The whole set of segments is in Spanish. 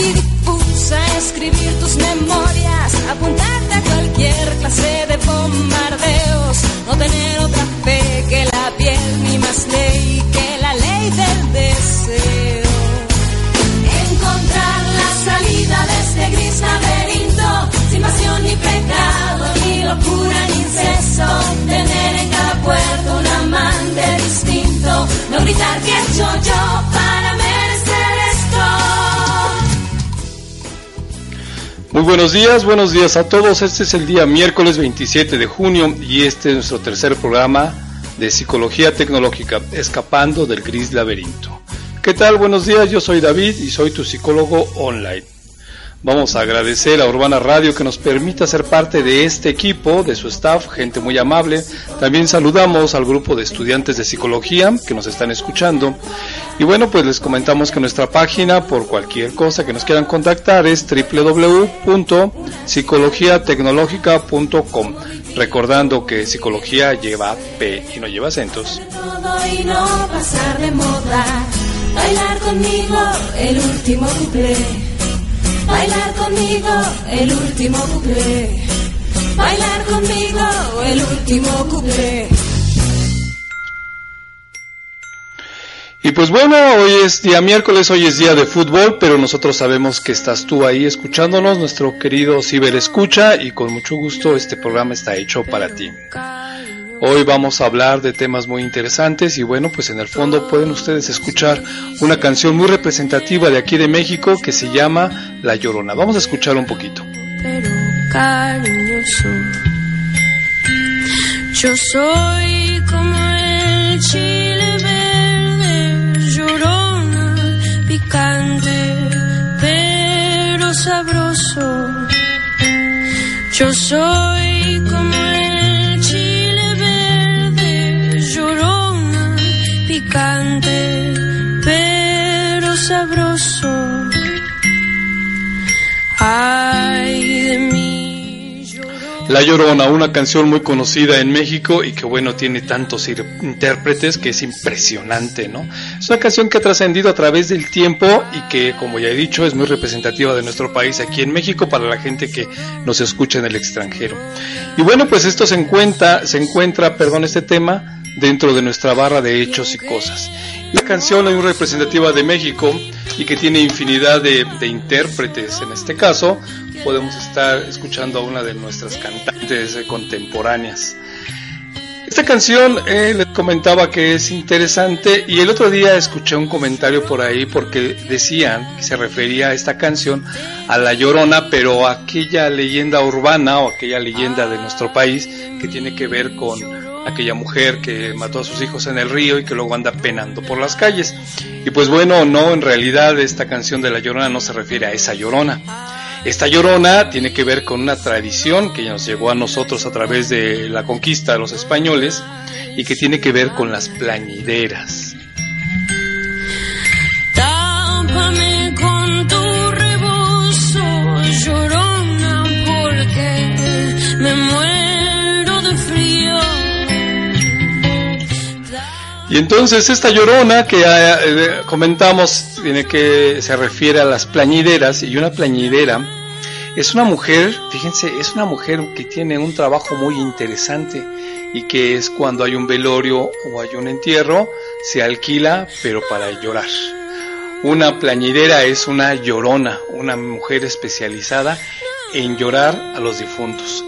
ti difusa, escribir tus memorias, apuntarte a cualquier clase de bombardeos, no tener otra fe que la piel, ni más ley que la ley del deseo. Encontrar la salida de este gris laberinto, sin pasión ni pecado, ni locura ni inceso, tener en cada puerto un amante distinto, no gritar que hecho yo para merecer Muy buenos días, buenos días a todos. Este es el día miércoles 27 de junio y este es nuestro tercer programa de Psicología Tecnológica, Escapando del Gris Laberinto. ¿Qué tal? Buenos días, yo soy David y soy tu psicólogo online. Vamos a agradecer a Urbana Radio que nos permita ser parte de este equipo, de su staff, gente muy amable. También saludamos al grupo de estudiantes de psicología que nos están escuchando. Y bueno, pues les comentamos que nuestra página, por cualquier cosa que nos quieran contactar, es www.psicologiatecnologica.com. Recordando que psicología lleva P y no lleva acentos. Bailar conmigo el último cuplé. Bailar conmigo el último cuplé. Y pues bueno, hoy es día miércoles, hoy es día de fútbol, pero nosotros sabemos que estás tú ahí escuchándonos, nuestro querido Ciber Escucha, y con mucho gusto este programa está hecho para ti. Hoy vamos a hablar de temas muy interesantes y bueno, pues en el fondo pueden ustedes escuchar una canción muy representativa de aquí de México que se llama La Llorona. Vamos a escuchar un poquito. pero cariñoso. Yo soy como el chile verde, llorona, picante, pero sabroso. Yo soy como el picante, pero La Llorona, una canción muy conocida en México y que bueno, tiene tantos intérpretes que es impresionante, ¿no? Es una canción que ha trascendido a través del tiempo y que, como ya he dicho, es muy representativa de nuestro país aquí en México para la gente que nos escucha en el extranjero. Y bueno, pues esto se encuentra, se encuentra, perdón, este tema dentro de nuestra barra de hechos y cosas. La canción es muy representativa de México y que tiene infinidad de, de intérpretes. En este caso, podemos estar escuchando a una de nuestras cantantes eh, contemporáneas. Esta canción eh, les comentaba que es interesante y el otro día escuché un comentario por ahí porque decían que se refería a esta canción a La Llorona, pero aquella leyenda urbana o aquella leyenda de nuestro país que tiene que ver con aquella mujer que mató a sus hijos en el río y que luego anda penando por las calles. Y pues bueno, no, en realidad esta canción de La Llorona no se refiere a esa Llorona. Esta llorona tiene que ver con una tradición que nos llegó a nosotros a través de la conquista de los españoles y que tiene que ver con las plañideras. Tápame con tu rebozo, llorona, porque me muero de frío. Y entonces esta llorona que eh, comentamos tiene que se refiere a las plañideras y una plañidera es una mujer, fíjense, es una mujer que tiene un trabajo muy interesante y que es cuando hay un velorio o hay un entierro, se alquila pero para llorar. Una plañidera es una llorona, una mujer especializada en llorar a los difuntos.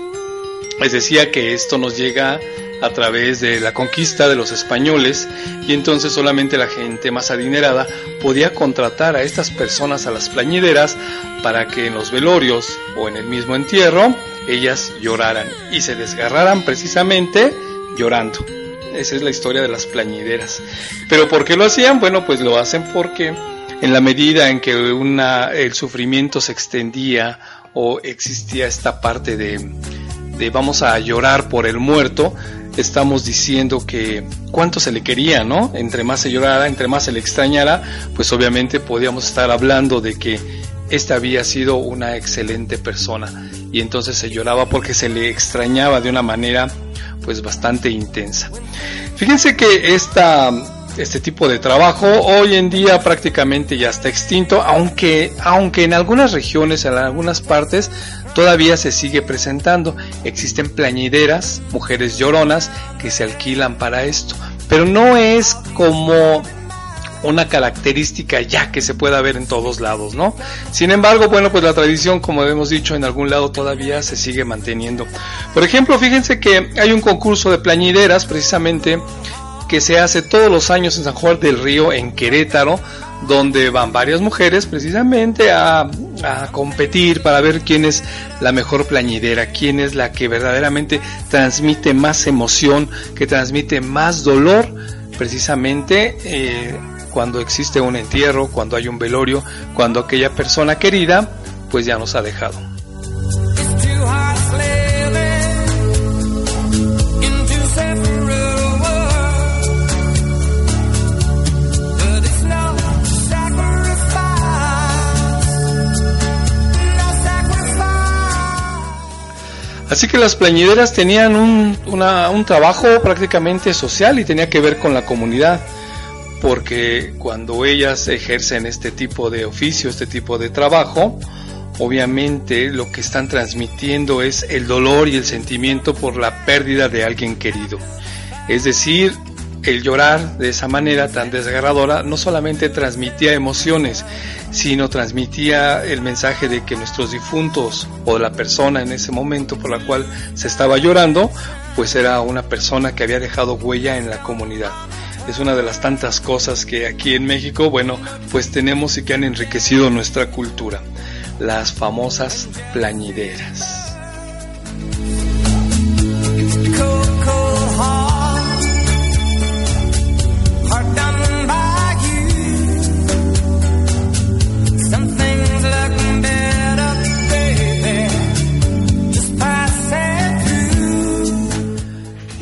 Les decía que esto nos llega a través de la conquista de los españoles y entonces solamente la gente más adinerada podía contratar a estas personas a las plañideras para que en los velorios o en el mismo entierro ellas lloraran y se desgarraran precisamente llorando. Esa es la historia de las plañideras. Pero ¿por qué lo hacían? Bueno, pues lo hacen porque en la medida en que una, el sufrimiento se extendía o existía esta parte de, de vamos a llorar por el muerto, estamos diciendo que cuánto se le quería, ¿no? Entre más se llorara, entre más se le extrañara, pues obviamente podíamos estar hablando de que esta había sido una excelente persona y entonces se lloraba porque se le extrañaba de una manera pues bastante intensa. Fíjense que esta este tipo de trabajo hoy en día prácticamente ya está extinto, aunque, aunque en algunas regiones, en algunas partes, todavía se sigue presentando. Existen plañideras, mujeres lloronas, que se alquilan para esto. Pero no es como una característica ya que se pueda ver en todos lados, ¿no? Sin embargo, bueno, pues la tradición, como hemos dicho, en algún lado todavía se sigue manteniendo. Por ejemplo, fíjense que hay un concurso de plañideras, precisamente, que se hace todos los años en San Juan del Río, en Querétaro, donde van varias mujeres precisamente a, competir para ver quién es la mejor plañidera, quién es la que verdaderamente transmite más emoción, que transmite más dolor, precisamente eh, cuando existe un entierro, cuando hay un velorio, cuando aquella persona querida pues ya nos ha dejado. Así que las plañideras tenían un, un trabajo prácticamente social y tenía que ver con la comunidad, porque cuando ellas ejercen este tipo de oficio, este tipo de trabajo, obviamente lo que están transmitiendo es el dolor y el sentimiento por la pérdida de alguien querido. Es decir, el llorar de esa manera tan desgarradora no solamente transmitía emociones, sino transmitía el mensaje de que nuestros difuntos o la persona en ese momento por la cual se estaba llorando, pues era una persona que había dejado huella en la comunidad. Es una de las tantas cosas que aquí en México, bueno, pues tenemos y que han enriquecido nuestra cultura. Las famosas plañideras.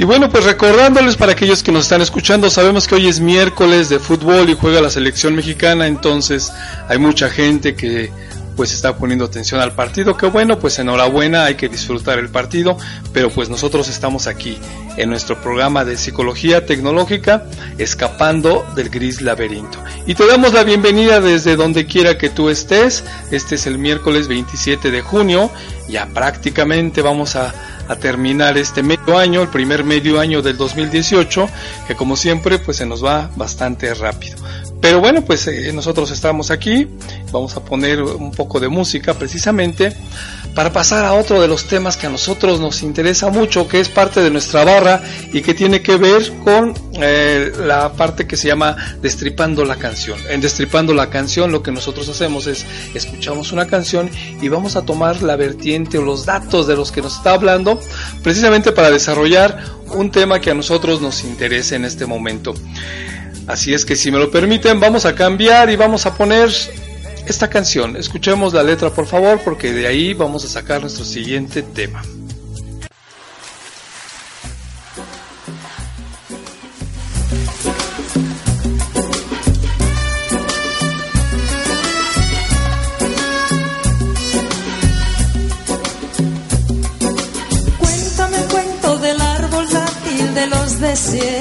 Y bueno, pues recordándoles para aquellos que nos están escuchando, sabemos que hoy es miércoles de fútbol y juega la selección mexicana, entonces hay mucha gente que pues está poniendo atención al partido, que bueno, pues enhorabuena, hay que disfrutar el partido, pero pues nosotros estamos aquí en nuestro programa de psicología tecnológica, escapando del gris laberinto. Y te damos la bienvenida desde donde quiera que tú estés, este es el miércoles 27 de junio, ya prácticamente vamos a a terminar este medio año, el primer medio año del 2018, que como siempre pues se nos va bastante rápido. Pero bueno, pues eh, nosotros estamos aquí, vamos a poner un poco de música precisamente para pasar a otro de los temas que a nosotros nos interesa mucho, que es parte de nuestra barra y que tiene que ver con eh, la parte que se llama Destripando la canción. En Destripando la canción lo que nosotros hacemos es escuchamos una canción y vamos a tomar la vertiente o los datos de los que nos está hablando precisamente para desarrollar un tema que a nosotros nos interese en este momento. Así es que si me lo permiten, vamos a cambiar y vamos a poner esta canción. Escuchemos la letra por favor, porque de ahí vamos a sacar nuestro siguiente tema. desiertos,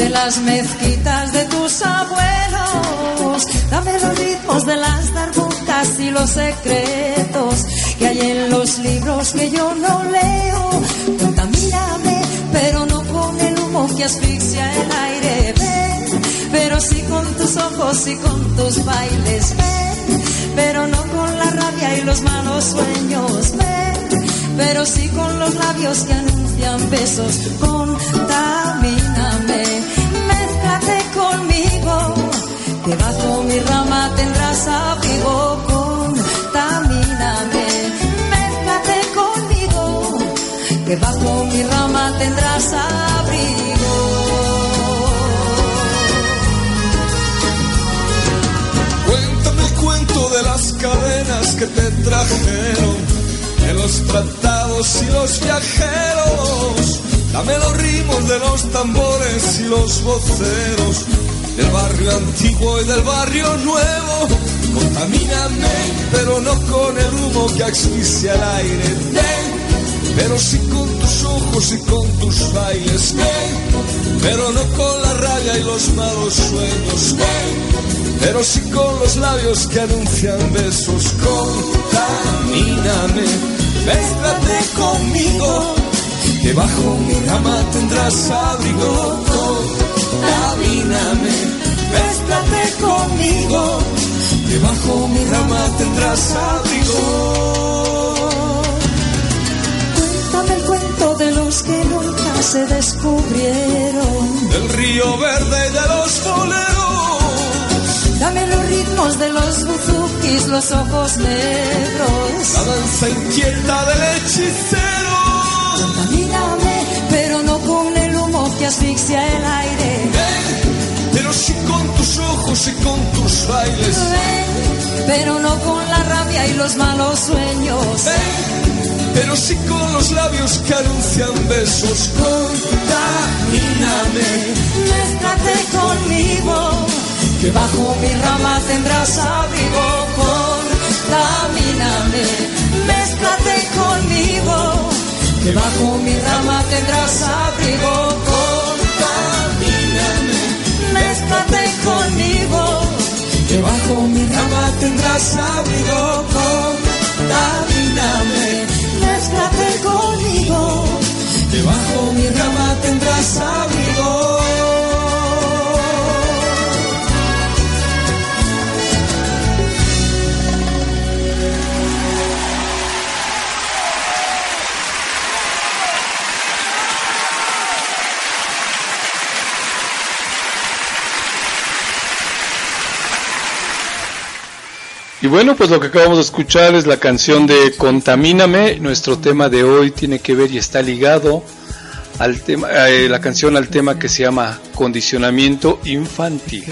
de las mezquitas de tus abuelos. Dame los ritmos de las darbucas y los secretos que hay en los libros que yo no leo. Contamíname, pero no con el humo que asfixia el aire. Ven, pero sí con tus ojos y con tus bailes. Ven, pero no con la rabia y los malos sueños. Ven, pero sí con los labios que anuncian besos. Contamíname, mi rama tendrás abrigo. Contamíname, mézclate conmigo, que bajo mi rama tendrás abrigo. Cuéntame el cuento de las cadenas que te trajeron de los tratados y los viajeros. Dame los ritmos de los tambores y los voceros del barrio antiguo y del barrio nuevo. Contamíname, pero no con el humo que asfixia el aire. Pero sí con tus ojos y con tus bailes. Pero no con la rabia y los malos sueños. Pero sí con los labios que anuncian besos. Contamíname, mézclate conmigo, que bajo mi rama tendrás abrigo. Contamíname, mézclate conmigo, que bajo mi rama tendrás abrigo. Cuéntame el cuento de los que nunca se descubrieron. Del río verde y de los boleros. Dame los ritmos de los buzukis, los ojos negros. La danza inquieta del hechicero. Contamíname, pero no con que asfixia el aire. Ven, pero sí con tus ojos y con tus bailes. Ven, pero no con la rabia y los malos sueños. Ven, pero sí con los labios que anuncian besos. Contamíname, Mézclate conmigo, que bajo mi rama tendrás abrigo. Contamíname, mézclate conmigo, que bajo mi rama tendrás abrigo. Conmigo, que bajo mi rama tendrás abrigo. Contamíname, mézclate conmigo. que bajo mi rama tendrás abrigo. Y bueno, pues lo que acabamos de escuchar es la canción de Contamíname. Nuestro tema de hoy tiene que ver y está ligado al tema, eh, la canción al tema que se llama condicionamiento infantil.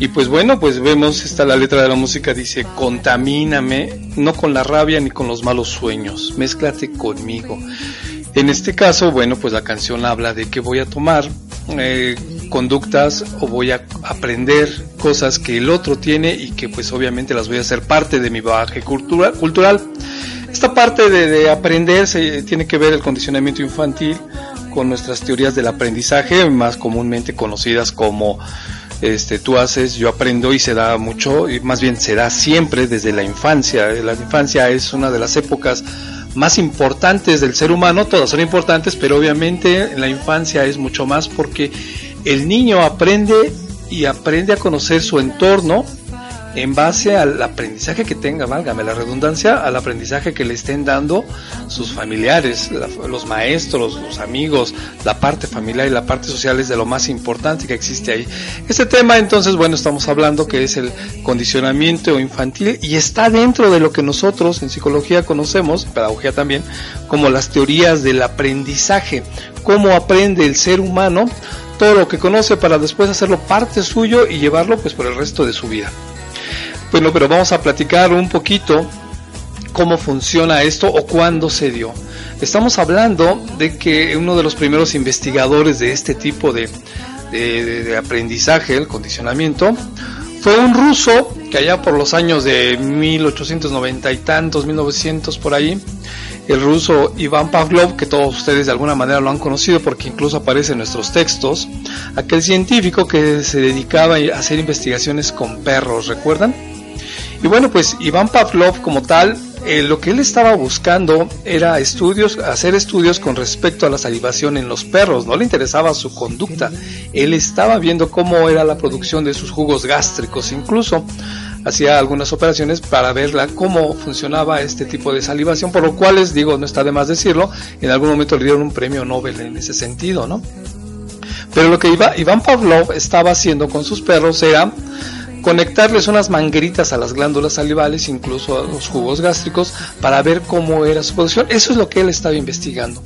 Y pues bueno, pues vemos, está la letra de la música, dice, contamíname, no con la rabia ni con los malos sueños, mézclate conmigo. En este caso, bueno, pues la canción habla de que voy a tomar eh, conductas o voy a aprender cosas que el otro tiene y que pues obviamente las voy a hacer parte de mi bagaje cultura, cultural. Esta parte de, de aprender se, tiene que ver el condicionamiento infantil con nuestras teorías del aprendizaje, más comúnmente conocidas como este, tú haces, yo aprendo y se da mucho, y más bien se da siempre desde la infancia. La infancia es una de las épocas más importantes del ser humano, todas son importantes, pero obviamente en la infancia es mucho más porque el niño aprende y aprende a conocer su entorno en base al aprendizaje que tenga, válgame la redundancia, al aprendizaje que le estén dando sus familiares, los maestros, los amigos, la parte familiar y la parte social es de lo más importante que existe ahí. Este tema entonces, bueno, estamos hablando que es el condicionamiento infantil y está dentro de lo que nosotros en psicología conocemos, pedagogía también, como las teorías del aprendizaje, cómo aprende el ser humano todo lo que conoce para después hacerlo parte suyo y llevarlo pues por el resto de su vida. Bueno, pero vamos a platicar un poquito cómo funciona esto o cuándo se dio. Estamos hablando de que uno de los primeros investigadores de este tipo de, de- de- aprendizaje, el condicionamiento, fue un ruso que allá por los años de 1890 y tantos, 1900 por ahí, el ruso Iván Pavlov, que todos ustedes de alguna manera lo han conocido porque incluso aparece en nuestros textos, aquel científico que se dedicaba a hacer investigaciones con perros, ¿recuerdan? Y bueno, pues Iván Pavlov como tal, eh, lo que él estaba buscando era estudios, hacer estudios con respecto a la salivación en los perros, no le interesaba su conducta, él estaba viendo cómo era la producción de sus jugos gástricos, incluso hacía algunas operaciones para ver la- cómo funcionaba este tipo de salivación, por lo cual les digo, no está de más decirlo, en algún momento le dieron un premio Nobel en ese sentido, ¿no? Pero lo que Iván Pavlov estaba haciendo con sus perros era conectarles unas mangueritas a las glándulas salivales, incluso a los jugos gástricos, para ver cómo era su producción. Eso es lo que él estaba investigando.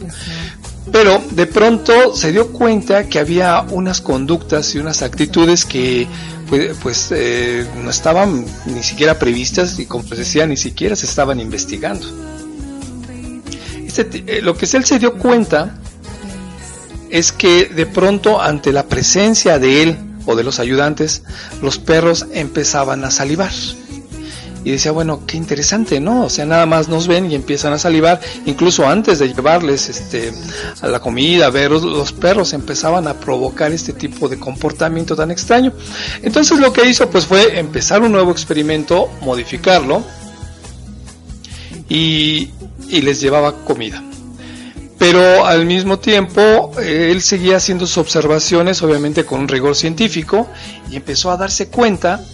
Pero de pronto se dio cuenta que había unas conductas y unas actitudes que pues, pues, eh, no estaban ni siquiera previstas y como les decía ni siquiera se estaban investigando. Este eh, lo que él se dio cuenta es que de pronto ante la presencia de él o de los ayudantes, los perros empezaban a salivar. y decía, bueno, qué interesante, ¿no? O sea, nada más nos ven y empiezan a salivar, incluso antes de llevarles este a la comida, a ver los perros empezaban a provocar este tipo de comportamiento tan extraño. Entonces lo que hizo pues fue empezar un nuevo experimento, modificarlo y, y les llevaba comida pero al mismo tiempo eh, él seguía haciendo sus observaciones, obviamente con un rigor científico, y empezó a darse cuenta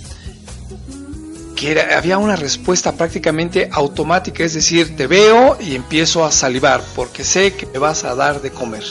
que había una respuesta prácticamente automática, es decir, te veo y empiezo a salivar porque sé que me vas a dar de comer.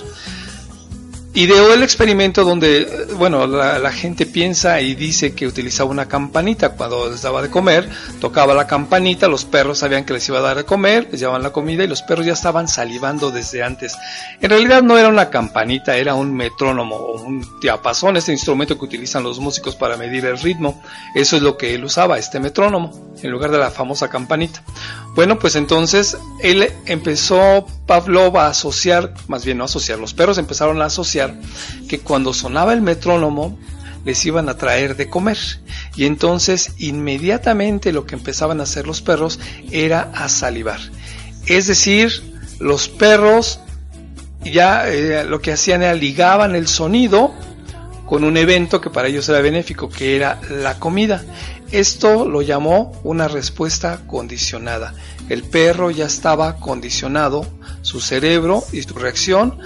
Ideó el experimento donde, bueno, la, gente piensa y dice que utilizaba una campanita cuando les daba de comer, tocaba la campanita, los perros sabían que les iba a dar de comer, les llevaban la comida y los perros ya estaban salivando desde antes. En realidad no era una campanita, era un metrónomo o un diapasón, este instrumento que utilizan los músicos para medir el ritmo. Eso es lo que él usaba, este metrónomo, en lugar de la famosa campanita. Bueno, pues entonces él empezó, Pavlov, a asociar, más bien no asociar, los perros empezaron a asociar que cuando sonaba el metrónomo les iban a traer de comer. Y entonces inmediatamente lo que empezaban a hacer los perros era a salivar. Es decir, los perros ya eh, lo que hacían era ligaban el sonido con un evento que para ellos era benéfico, que era la comida. Esto lo llamó una respuesta condicionada. El perro ya estaba condicionado, su cerebro y su reacción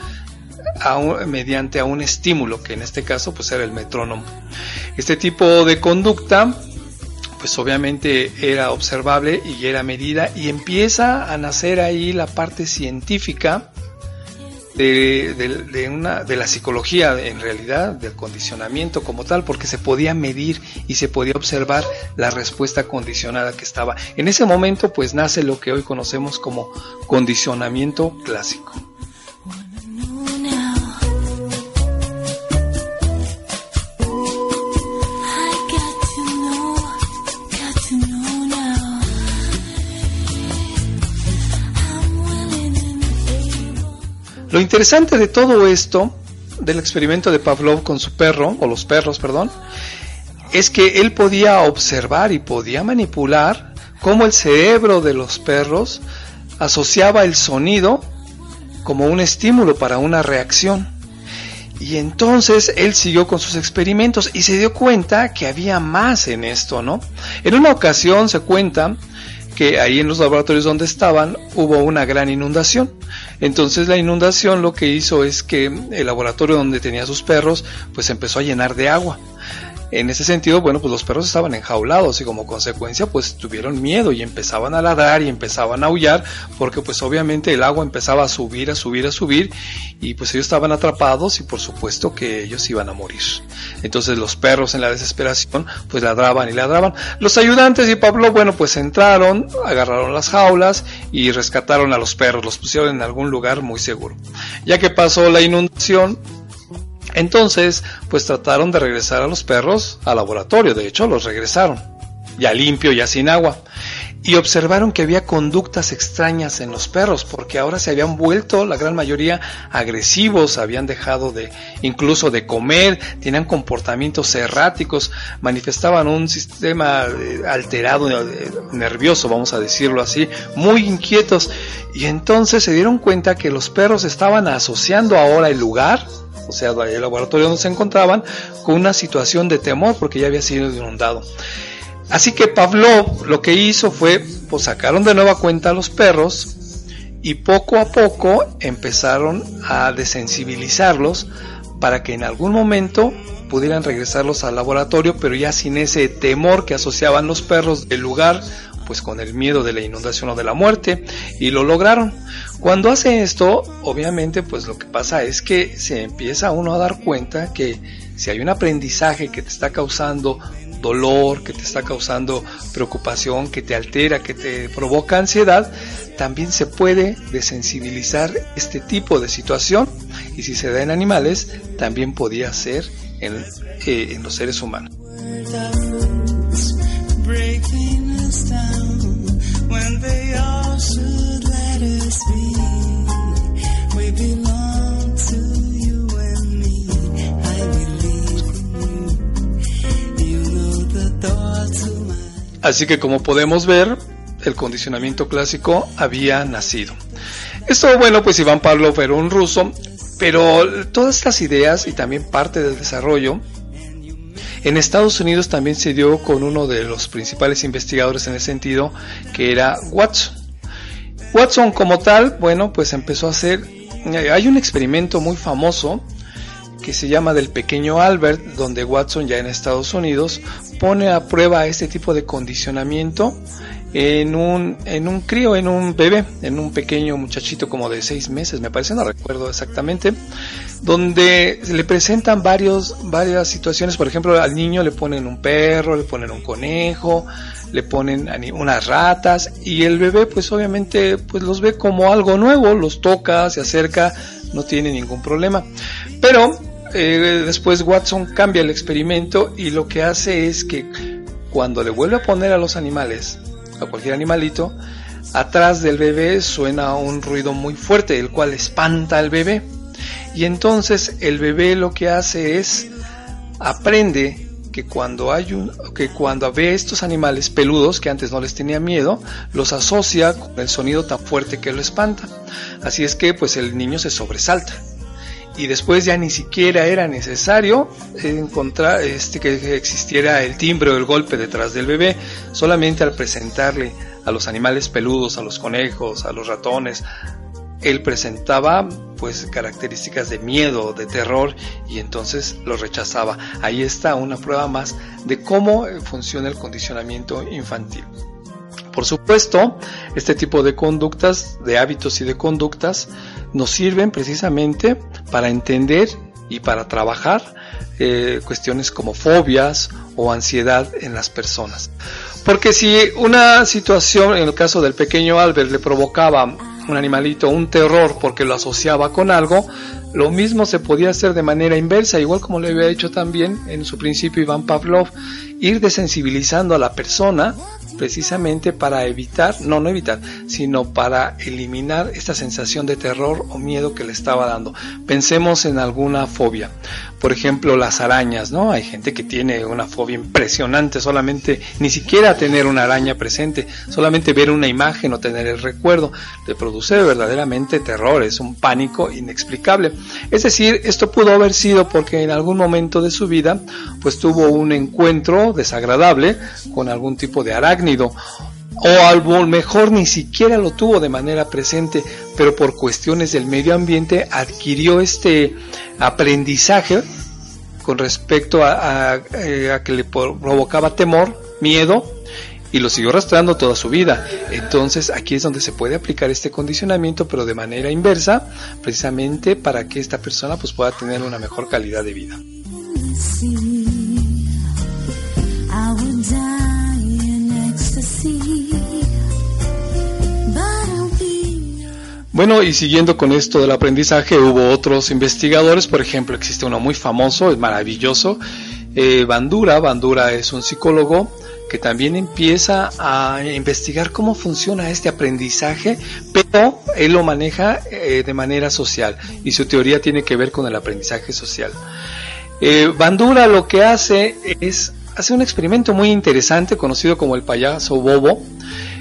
mediante a un estímulo, que en este caso pues era el metrónomo. Este tipo de conducta pues obviamente era observable y era medida y empieza a nacer ahí la parte científica de, una, de la psicología en realidad, del condicionamiento como tal, porque se podía medir y se podía observar la respuesta condicionada que estaba. En ese momento pues nace lo que hoy conocemos como condicionamiento clásico. Lo interesante de todo esto, del experimento de Pavlov con su perro, o los perros, perdón, es que él podía observar y podía manipular cómo el cerebro de los perros asociaba el sonido como un estímulo para una reacción. Y entonces él siguió con sus experimentos y se dio cuenta que había más en esto, ¿no? En una ocasión se cuenta que ahí en los laboratorios donde estaban hubo una gran inundación. Entonces la inundación lo que hizo es que el laboratorio donde tenía sus perros pues empezó a llenar de agua. En ese sentido, bueno, pues los perros estaban enjaulados y como consecuencia pues tuvieron miedo y empezaban a ladrar y empezaban a aullar porque pues obviamente el agua empezaba a subir, a subir, a subir y pues ellos estaban atrapados y por supuesto que ellos iban a morir. Entonces los perros en la desesperación pues ladraban y ladraban. Los ayudantes y Pablo, bueno, pues entraron, agarraron las jaulas y rescataron a los perros, los pusieron en algún lugar muy seguro. Ya que pasó la inundación, entonces, pues trataron de regresar a los perros al laboratorio, de hecho los regresaron, ya limpio, ya sin agua. Y observaron que había conductas extrañas en los perros, porque ahora se habían vuelto, la gran mayoría, agresivos, habían dejado de, incluso de comer, tenían comportamientos erráticos, manifestaban un sistema eh, alterado, eh, nervioso, vamos a decirlo así, muy inquietos. Y entonces se dieron cuenta que los perros estaban asociando ahora el lugar, o sea, el laboratorio donde se encontraban, con una situación de temor porque ya había sido inundado. Así que Pavlov lo que hizo fue, pues sacaron de nueva cuenta a los perros y poco a poco empezaron a desensibilizarlos para que en algún momento pudieran regresarlos al laboratorio, pero ya sin ese temor que asociaban los perros del lugar, pues con el miedo de la inundación o de la muerte, y lo lograron. Cuando hace esto, obviamente, pues lo que pasa es que se empieza uno a dar cuenta que si hay un aprendizaje que te está causando dolor, que te está causando preocupación, que te altera, que te provoca ansiedad, también se puede desensibilizar este tipo de situación y si se da en animales, también podía ser en, eh, en los seres humanos. Así que como podemos ver, el condicionamiento clásico había nacido. Esto, bueno, pues Iván Pavlov era un ruso, pero todas estas ideas y también parte del desarrollo en Estados Unidos también se dio con uno de los principales investigadores en ese sentido, que era Watson. Watson como tal, bueno, pues empezó a hacer, eh, hay un experimento muy famoso que se llama del pequeño Albert, donde Watson ya en Estados Unidos pone a prueba este tipo de condicionamiento en un, en un crío, en un bebé, en un pequeño muchachito como de seis meses, me parece, no recuerdo exactamente, donde le presentan varios, varias situaciones, por ejemplo, al niño le ponen un perro, le ponen un conejo, le ponen unas ratas y el bebé pues obviamente pues los ve como algo nuevo, los toca, se acerca, no tiene ningún problema. Pero eh, después Watson cambia el experimento y lo que hace es que cuando le vuelve a poner a los animales a cualquier animalito, atrás del bebé suena un ruido muy fuerte, el cual espanta al bebé. Y entonces el bebé lo que hace es aprende que cuando hay un, que cuando ve estos animales peludos que antes no les tenía miedo, los asocia con el sonido tan fuerte que lo espanta. Así es que pues el niño se sobresalta y después ya ni siquiera era necesario encontrar este que existiera el timbre o el golpe detrás del bebé, solamente al presentarle a los animales peludos, a los conejos, a los ratones, él presentaba pues características de miedo, de terror y entonces lo rechazaba. Ahí está una prueba más de cómo funciona el condicionamiento infantil. Por supuesto, este tipo de conductas, de hábitos y de conductas, nos sirven precisamente para entender y para trabajar eh, cuestiones como fobias o ansiedad en las personas. Porque si una situación, en el caso del pequeño Albert, le provocaba un animalito un terror porque lo asociaba con algo, lo mismo se podía hacer de manera inversa, igual como lo había hecho también en su principio Iván Pavlov, ir desensibilizando a la persona precisamente para evitar, no, no evitar, sino para eliminar esta sensación de terror o miedo que le estaba dando. Pensemos en alguna fobia. Por ejemplo, las arañas, ¿no? Hay gente que tiene una fobia impresionante, solamente ni siquiera tener una araña presente, solamente ver una imagen o tener el recuerdo, le produce verdaderamente terror, es un pánico inexplicable. Es decir, esto pudo haber sido porque en algún momento de su vida, pues tuvo un encuentro desagradable con algún tipo de o a lo mejor ni siquiera lo tuvo de manera presente, pero por cuestiones del medio ambiente adquirió este aprendizaje con respecto a, eh, que le provocaba temor, miedo, y lo siguió arrastrando toda su vida. Entonces aquí es donde se puede aplicar este condicionamiento, pero de manera inversa, precisamente para que esta persona pues, pueda tener una mejor calidad de vida. Bueno, y siguiendo con esto del aprendizaje, hubo otros investigadores, por ejemplo, existe uno muy famoso, es maravilloso, eh, Bandura. Bandura es un psicólogo que también empieza a investigar cómo funciona este aprendizaje, pero él lo maneja eh, de manera social y su teoría tiene que ver con el aprendizaje social. Eh, Bandura lo que hace es hace un experimento muy interesante conocido como el payaso bobo.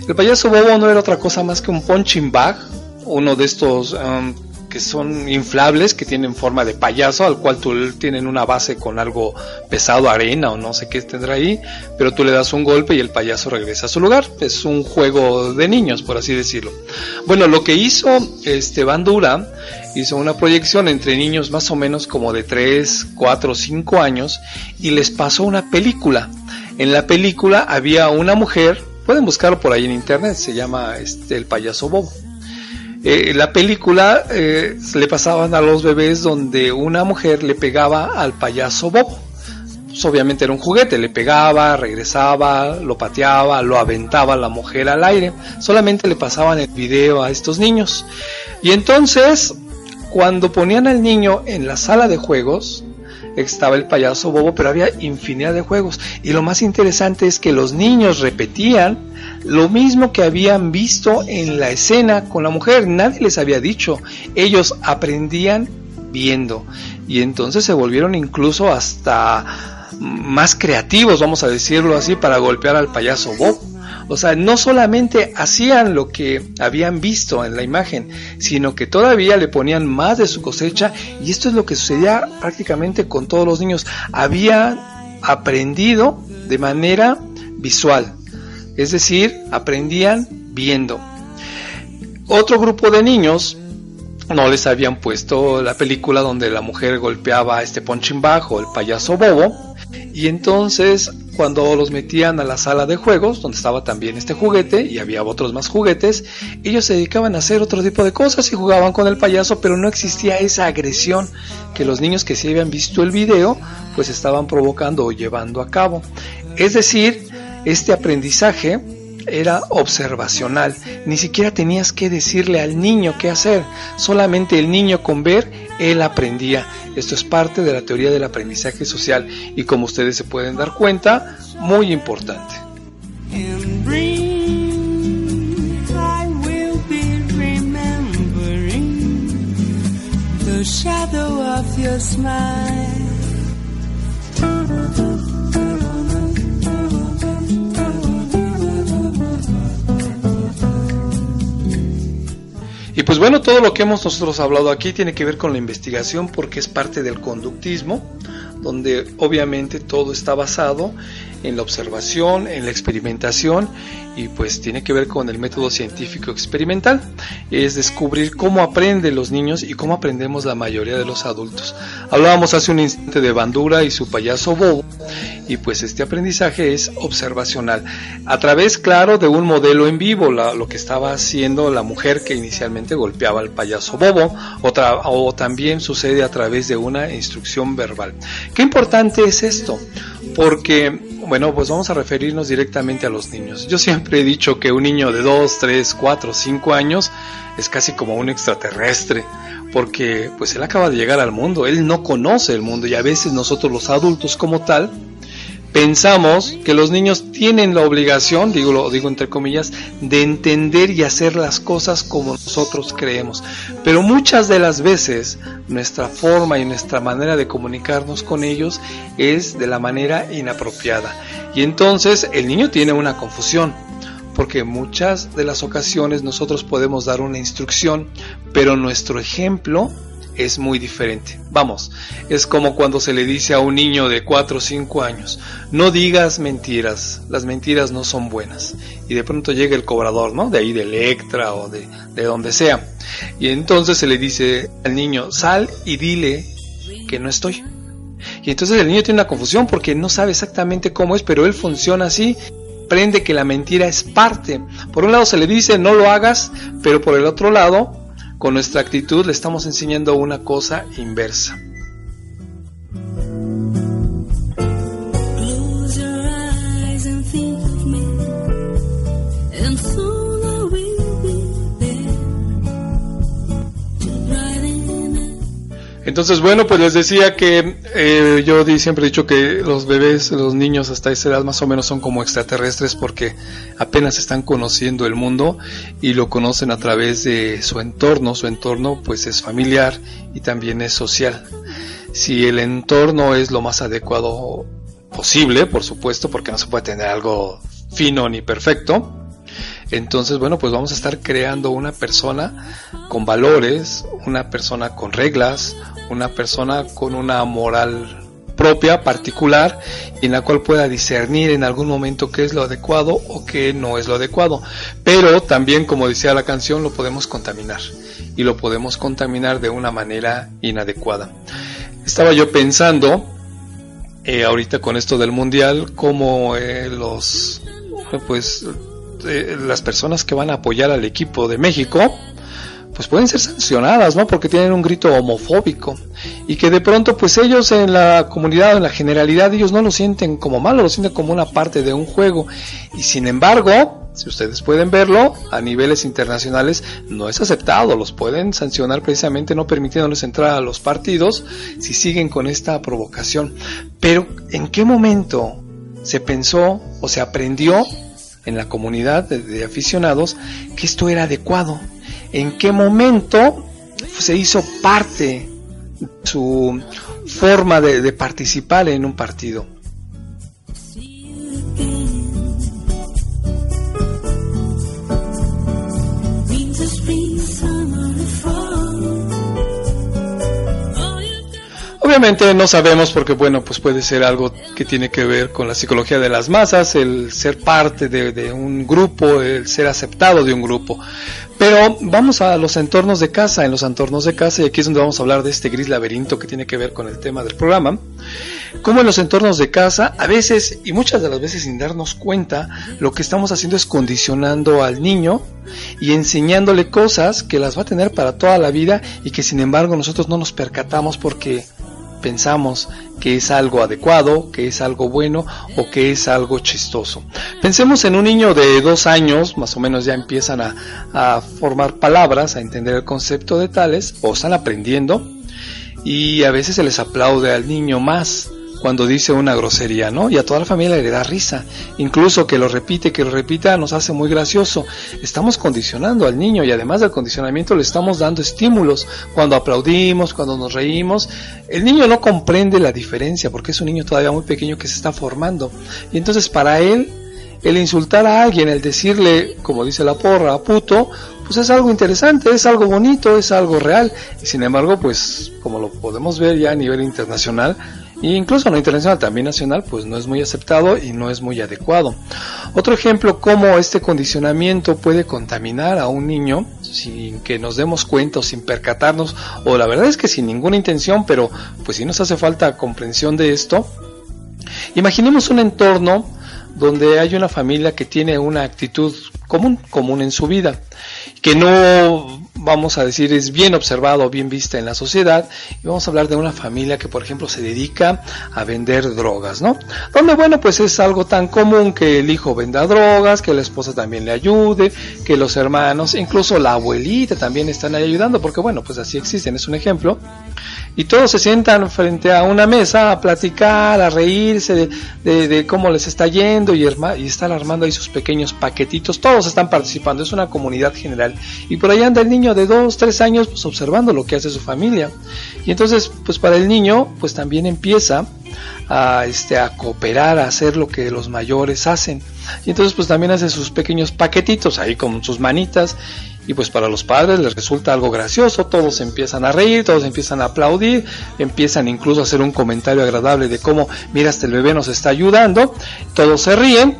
El payaso bobo no era otra cosa más que un punching bag, uno de estos um, que son inflables, que tienen forma de payaso, al cual tú tienen una base con algo pesado, arena o no sé qué tendrá ahí, pero tú le das un golpe y el payaso regresa a su lugar. Es un juego de niños, por así decirlo. Bueno, lo que hizo este Bandura, hizo una proyección entre niños más o menos como de 3, 4, 5 años y les pasó una película. En la película había una mujer, pueden buscarlo por ahí en internet, se llama este, El payaso bobo eh, la película eh, le pasaban a los bebés donde una mujer le pegaba al payaso Bob. Pues, obviamente era un juguete, le pegaba, regresaba, lo pateaba, lo aventaba la mujer al aire. Solamente le pasaban el video a estos niños. Y entonces, cuando ponían al niño en la sala de juegos, estaba el payaso bobo, pero había infinidad de juegos. Y lo más interesante es que los niños repetían lo mismo que habían visto en la escena con la mujer. Nadie les había dicho. Ellos aprendían viendo. Y entonces se volvieron incluso hasta más creativos, vamos a decirlo así, para golpear al payaso Bob. O sea, no solamente hacían lo que habían visto en la imagen, sino que todavía le ponían más de su cosecha y esto es lo que sucedía prácticamente con todos los niños. Habían aprendido de manera visual, es decir, aprendían viendo. Otro grupo de niños no les habían puesto la película donde la mujer golpeaba a este punching bajo, el payaso bobo, y entonces cuando los metían a la sala de juegos, donde estaba también este juguete y había otros más juguetes, ellos se dedicaban a hacer otro tipo de cosas y jugaban con el payaso, pero no existía esa agresión que los niños que sí habían visto el video, pues estaban provocando o llevando a cabo. Es decir, este aprendizaje era observacional, ni siquiera tenías que decirle al niño qué hacer, solamente el niño con ver, él aprendía. Esto es parte de la teoría del aprendizaje social y como ustedes se pueden dar cuenta, muy importante. Pues bueno, todo lo que hemos nosotros hablado aquí tiene que ver con la investigación porque es parte del conductismo, donde obviamente todo está basado en la observación, en la experimentación y pues tiene que ver con el método científico experimental. Es descubrir cómo aprenden los niños y cómo aprendemos la mayoría de los adultos. Hablábamos hace un instante de Bandura y su payaso Bobo y pues este aprendizaje es observacional. A través, claro, de un modelo en vivo, lo que estaba haciendo la mujer que inicialmente golpeaba al payaso Bobo o, o también sucede a través de una instrucción verbal. ¿Qué importante es esto? Porque bueno, pues vamos a referirnos directamente a los niños. Yo siempre he dicho que un niño de 2, 3, 4, 5 años es casi como un extraterrestre, porque pues él acaba de llegar al mundo, él no conoce el mundo y a veces nosotros los adultos como tal pensamos que los niños tienen la obligación, digo, lo digo entre comillas, de entender y hacer las cosas como nosotros creemos. Pero muchas de las veces nuestra forma y nuestra manera de comunicarnos con ellos es de la manera inapropiada. Y entonces el niño tiene una confusión. Porque muchas de las ocasiones nosotros podemos dar una instrucción, pero nuestro ejemplo es muy diferente. Vamos, es como cuando se le dice a un niño de 4 o 5 años, no digas mentiras, las mentiras no son buenas. Y de pronto llega el cobrador, ¿no? De ahí de Electra o de, de donde sea. Y entonces se le dice al niño, sal y dile que no estoy. Y entonces el niño tiene una confusión porque no sabe exactamente cómo es, pero él funciona así aprende que la mentira es parte. Por un lado se le dice no lo hagas, pero por el otro lado con nuestra actitud le estamos enseñando una cosa inversa. Entonces, bueno, pues les decía que eh, yo siempre he dicho que los bebés, los niños hasta esa edad más o menos son como extraterrestres porque apenas están conociendo el mundo y lo conocen a través de su entorno. Su entorno pues es familiar y también es social. Si el entorno es lo más adecuado posible, por supuesto, porque no se puede tener algo fino ni perfecto, entonces, bueno, pues vamos a estar creando una persona con valores, una persona con reglas, una persona con una moral propia, particular, en la cual pueda discernir en algún momento qué es lo adecuado o qué no es lo adecuado. Pero también, como decía la canción, lo podemos contaminar y lo podemos contaminar de una manera inadecuada. Estaba yo pensando, eh, ahorita con esto del mundial, como eh, los, pues, eh, las personas que van a apoyar al equipo de México, pues pueden ser sancionadas, ¿no? Porque tienen un grito homofóbico y que de pronto pues ellos en la comunidad en la generalidad ellos no lo sienten como malo, lo sienten como una parte de un juego y sin embargo, si ustedes pueden verlo, a niveles internacionales no es aceptado, los pueden sancionar precisamente no permitiéndoles entrar a los partidos si siguen con esta provocación. Pero ¿en qué momento se pensó o se aprendió en la comunidad de, aficionados que esto era adecuado? ¿En qué momento se hizo parte su forma de, participar en un partido? Obviamente no sabemos porque, bueno, pues puede ser algo que tiene que ver con la psicología de las masas, el ser parte de, de un grupo, el ser aceptado de un grupo. Pero vamos a los entornos de casa, en los entornos de casa, y aquí es donde vamos a hablar de este gris laberinto que tiene que ver con el tema del programa. Como en los entornos de casa, a veces, y muchas de las veces sin darnos cuenta, lo que estamos haciendo es condicionando al niño y enseñándole cosas que las va a tener para toda la vida y que sin embargo nosotros no nos percatamos porque pensamos que es algo adecuado, que es algo bueno o que es algo chistoso. Pensemos en un niño de dos años, más o menos ya empiezan a, a formar palabras, a entender el concepto de tales, o están aprendiendo, y a veces se les aplaude al niño más cuando dice una grosería, ¿no? Y a toda la familia le da risa. Incluso que lo repite, que lo repita, nos hace muy gracioso. Estamos condicionando al niño y además del condicionamiento le estamos dando estímulos. Cuando aplaudimos, cuando nos reímos, el niño no comprende la diferencia porque es un niño todavía muy pequeño que se está formando. Y entonces para él, el insultar a alguien, el decirle, como dice la porra, puto, pues es algo interesante, es algo bonito, es algo real. Y sin embargo, pues como lo podemos ver ya a nivel internacional, incluso no internacional, también nacional, pues no es muy aceptado y no es muy adecuado. Otro ejemplo, cómo este condicionamiento puede contaminar a un niño sin que nos demos cuenta o sin percatarnos, o la verdad es que sin ninguna intención, pero pues si nos hace falta comprensión de esto. Imaginemos un entorno donde hay una familia que tiene una actitud común, común en su vida, que no vamos a decir es bien observado o bien vista en la sociedad y vamos a hablar de una familia que por ejemplo se dedica a vender drogas, ¿no? Donde bueno pues es algo tan común que el hijo venda drogas, que la esposa también le ayude, que los hermanos, incluso la abuelita también están ahí ayudando porque bueno pues así existen, es un ejemplo y todos se sientan frente a una mesa a platicar, a reírse de, de, cómo les está yendo y, y están armando ahí sus pequeños paquetitos, todos están participando, es una comunidad general y por ahí anda el niño de dos, tres años pues observando lo que hace su familia. Y entonces pues para el niño pues también empieza a, este, a cooperar, a hacer lo que los mayores hacen. Y entonces pues también hace sus pequeños paquetitos ahí con sus manitas. Y pues para los padres les resulta algo gracioso, todos empiezan a reír, todos empiezan a aplaudir, empiezan incluso a hacer un comentario agradable de cómo, mira, hasta el bebé nos está ayudando, todos se ríen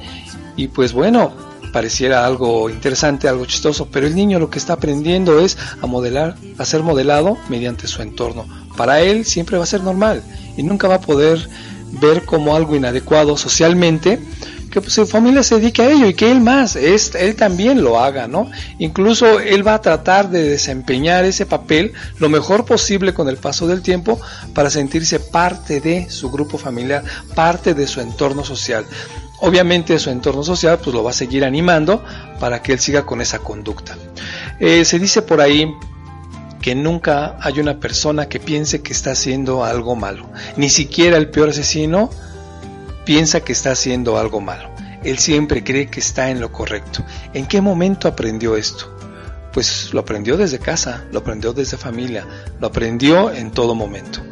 y pues bueno, pareciera algo interesante, algo chistoso, pero el niño lo que está aprendiendo es a modelar, a ser modelado mediante su entorno. Para él siempre va a ser normal y nunca va a poder ver como algo inadecuado socialmente que pues, su familia se dedique a ello y que él más, es, él también lo haga, ¿no? Incluso él va a tratar de desempeñar ese papel lo mejor posible con el paso del tiempo para sentirse parte de su grupo familiar, parte de su entorno social. Obviamente su entorno social pues lo va a seguir animando para que él siga con esa conducta. Eh, se dice por ahí que nunca hay una persona que piense que está haciendo algo malo. Ni siquiera el peor asesino piensa que está haciendo algo malo. Él siempre cree que está en lo correcto. ¿En qué momento aprendió esto? Pues lo aprendió desde casa, lo aprendió desde familia, lo aprendió en todo momento.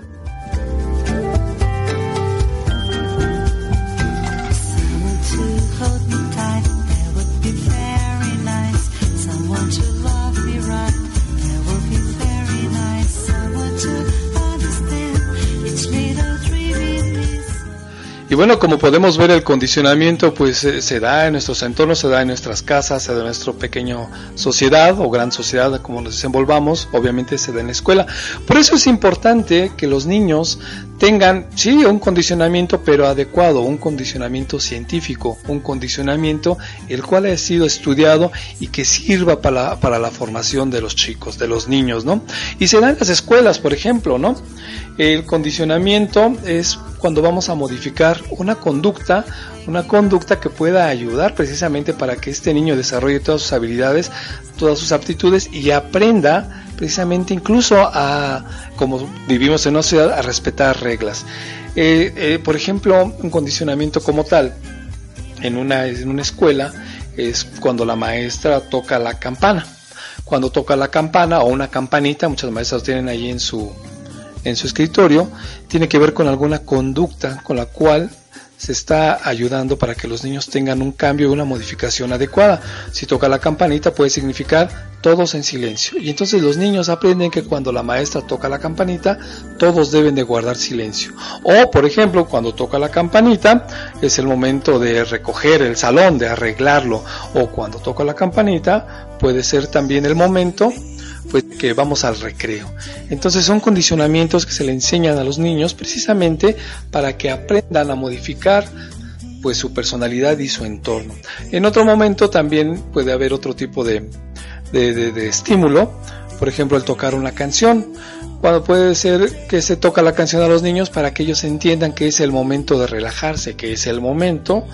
Y bueno, como podemos ver, el condicionamiento pues eh, se da en nuestros entornos, se da en nuestras casas, se da en nuestra pequeña sociedad o gran sociedad, como nos desenvolvamos, obviamente se da en la escuela. Por eso es importante que los niños tengan, sí, un condicionamiento, pero adecuado, un condicionamiento científico, un condicionamiento el cual ha sido estudiado y que sirva para la, para la formación de los chicos, de los niños, ¿no? Y se da en las escuelas, por ejemplo, ¿no? El condicionamiento es cuando vamos a modificar una conducta, una conducta que pueda ayudar precisamente para que este niño desarrolle todas sus habilidades, todas sus aptitudes y aprenda precisamente incluso a, como vivimos en una ciudad, a respetar reglas. Eh, eh, por ejemplo, un condicionamiento como tal en una, en una escuela es cuando la maestra toca la campana. Cuando toca la campana o una campanita, muchas maestras tienen allí en su, en su escritorio tiene que ver con alguna conducta con la cual se está ayudando para que los niños tengan un cambio y una modificación adecuada. Si toca la campanita puede significar todos en silencio. Y entonces los niños aprenden que cuando la maestra toca la campanita, todos deben de guardar silencio. O, por ejemplo, cuando toca la campanita, es el momento de recoger el salón, de arreglarlo. O cuando toca la campanita, puede ser también el momento pues que vamos al recreo. Entonces son condicionamientos que se le enseñan a los niños precisamente para que aprendan a modificar pues su personalidad y su entorno. En otro momento también puede haber otro tipo de, de, estímulo, por ejemplo el tocar una canción, cuando puede ser que se toca la canción a los niños para que ellos entiendan que es el momento de relajarse, que es el momento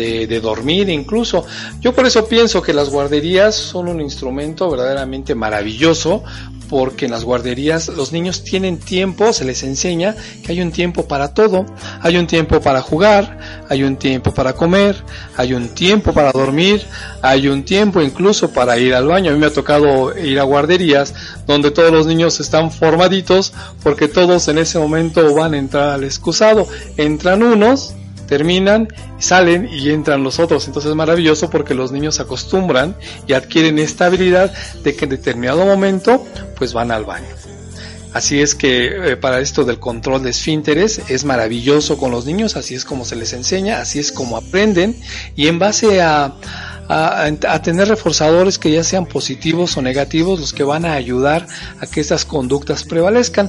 de, dormir incluso. Yo por eso pienso que las guarderías son un instrumento verdaderamente maravilloso porque en las guarderías los niños tienen tiempo, se les enseña que hay un tiempo para todo, hay un tiempo para jugar, hay un tiempo para comer, hay un tiempo para dormir, hay un tiempo incluso para ir al baño. A mí me ha tocado ir a guarderías donde todos los niños están formaditos porque todos en ese momento van a entrar al excusado. Entran unos, terminan, salen y entran los otros. Entonces es maravilloso porque los niños se acostumbran y adquieren esta habilidad de que en determinado momento pues van al baño. Así es que eh, para esto del control de esfínteres es maravilloso con los niños, así es como se les enseña, así es como aprenden y en base a, a, tener reforzadores que ya sean positivos o negativos los que van a ayudar a que estas conductas prevalezcan.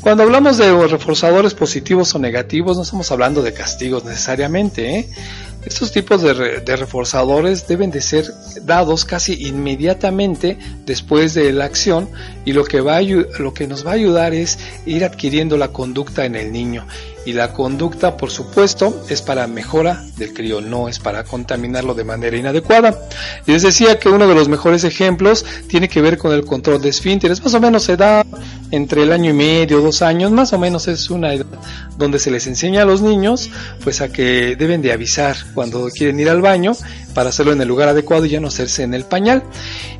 Cuando hablamos de reforzadores positivos o negativos, no estamos hablando de castigos necesariamente. ¿eh? Estos tipos de, reforzadores deben de ser dados casi inmediatamente después de la acción y lo que, va lo que nos va a ayudar es ir adquiriendo la conducta en el niño y la conducta, por supuesto, es para mejora del crío, no es para contaminarlo de manera inadecuada. Y les decía que uno de los mejores ejemplos tiene que ver con el control de esfínteres. Más o menos se da entre el año y medio, dos años, más o menos es una edad donde se les enseña a los niños pues a que deben de avisar cuando quieren ir al baño para hacerlo en el lugar adecuado y ya no hacerse en el pañal.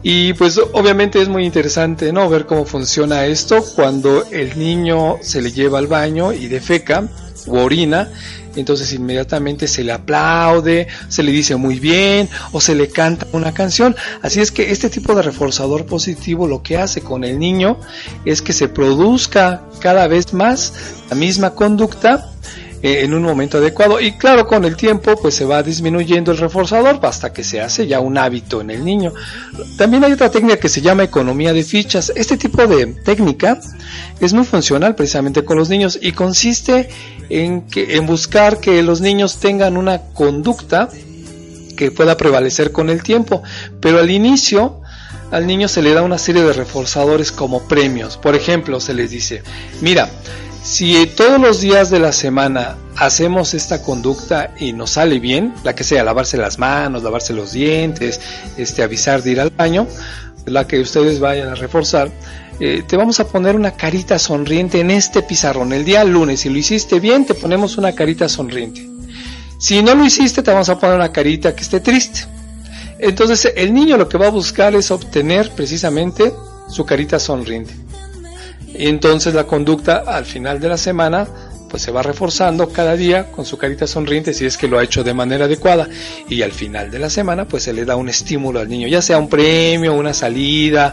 Y pues obviamente es muy interesante no ver cómo funciona esto cuando el niño se le lleva al baño y defeca o orina entonces inmediatamente se le aplaude, se le dice muy bien o se le canta una canción. Así es que este tipo de reforzador positivo lo que hace con el niño es que se produzca cada vez más la misma conducta eh, en un momento adecuado. Y claro con el tiempo pues se va disminuyendo el reforzador hasta que se hace ya un hábito en el niño. También hay otra técnica que se llama economía de fichas. Este tipo de técnica es muy funcional precisamente con los niños y consiste en, que, en buscar que los niños tengan una conducta que pueda prevalecer con el tiempo. Pero al inicio al niño se le da una serie de reforzadores como premios. Por ejemplo se les dice mira si todos los días de la semana hacemos esta conducta y nos sale bien, la que sea, lavarse las manos, lavarse los dientes, este, avisar de ir al baño, la que ustedes vayan a reforzar, eh, te vamos a poner una carita sonriente en este pizarrón. El día lunes, si lo hiciste bien, te ponemos una carita sonriente. Si no lo hiciste, te vamos a poner una carita que esté triste. Entonces, el niño lo que va a buscar es obtener precisamente su carita sonriente. Entonces la conducta al final de la semana pues se va reforzando cada día con su carita sonriente si es que lo ha hecho de manera adecuada y al final de la semana pues se le da un estímulo al niño, ya sea un premio, una salida,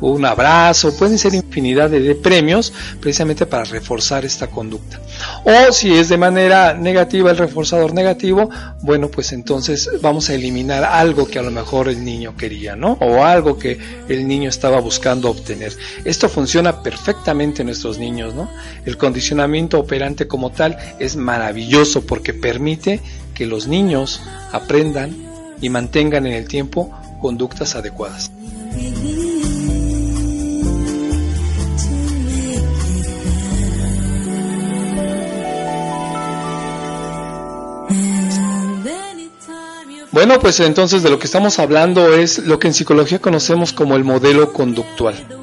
un abrazo, pueden ser infinidad de, premios precisamente para reforzar esta conducta. O si es de manera negativa el reforzador negativo, bueno pues entonces vamos a eliminar algo que a lo mejor el niño quería, ¿no? O algo que el niño estaba buscando obtener. Esto funciona perfectamente en nuestros niños, ¿no? El condicionamiento operante como tal es maravilloso porque permite que los niños aprendan y mantengan en el tiempo conductas adecuadas. Bueno, pues entonces de lo que estamos hablando es lo que en psicología conocemos como el modelo conductual.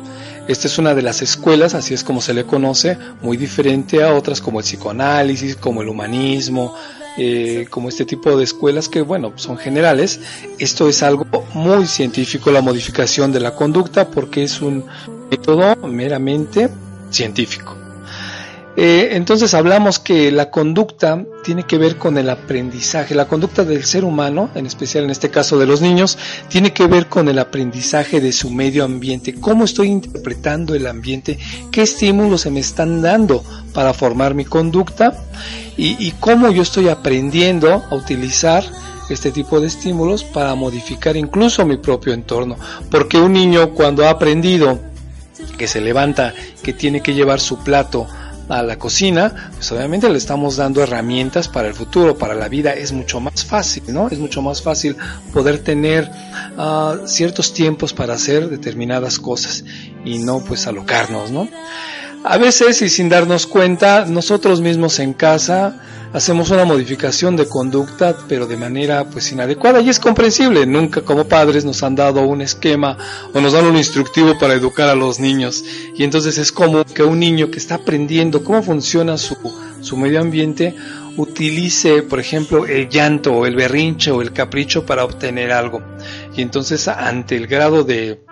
Esta es una de las escuelas, así es como se le conoce, muy diferente a otras como el psicoanálisis, como el humanismo, eh, como este tipo de escuelas que, bueno, son generales. Esto es algo muy científico, la modificación de la conducta, porque es un método meramente científico. Eh, entonces hablamos que la conducta tiene que ver con el aprendizaje. La conducta del ser humano, en especial en este caso de los niños, tiene que ver con el aprendizaje de su medio ambiente. ¿Cómo estoy interpretando el ambiente? ¿Qué estímulos se me están dando para formar mi conducta? Y, y cómo yo estoy aprendiendo a utilizar este tipo de estímulos para modificar incluso mi propio entorno. Porque un niño cuando ha aprendido que se levanta, que tiene que llevar su plato, a la cocina, pues obviamente le estamos dando herramientas para el futuro, para la vida, es mucho más fácil, ¿no? Es mucho más fácil poder tener uh, ciertos tiempos para hacer determinadas cosas y no pues alocarnos, ¿no? A veces y sin darnos cuenta, nosotros mismos en casa hacemos una modificación de conducta, pero de manera pues inadecuada y es comprensible. Nunca como padres nos han dado un esquema o nos dan un instructivo para educar a los niños y entonces es como que un niño que está aprendiendo cómo funciona su, su medio ambiente utilice, por ejemplo, el llanto o el berrinche o el capricho para obtener algo. Y entonces ante el grado de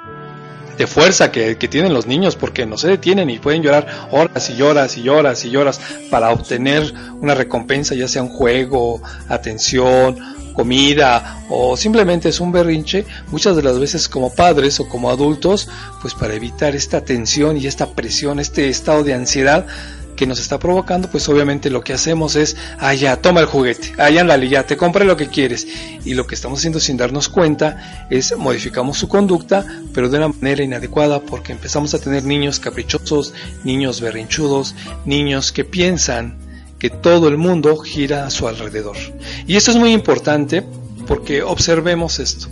de fuerza que, que, tienen los niños porque no se detienen y pueden llorar horas y horas y horas y horas para obtener una recompensa, ya sea un juego, atención, comida o simplemente es un berrinche, muchas de las veces como padres o como adultos, pues para evitar esta tensión y esta presión, este estado de ansiedad, que nos está provocando, pues obviamente lo que hacemos es, ah, ya, toma el juguete, ah, ya, andale, ya, te compré lo que quieres. Y lo que estamos haciendo sin darnos cuenta es modificamos su conducta, pero de una manera inadecuada porque empezamos a tener niños caprichosos, niños berrinchudos, niños que piensan que todo el mundo gira a su alrededor. Y esto es muy importante porque observemos esto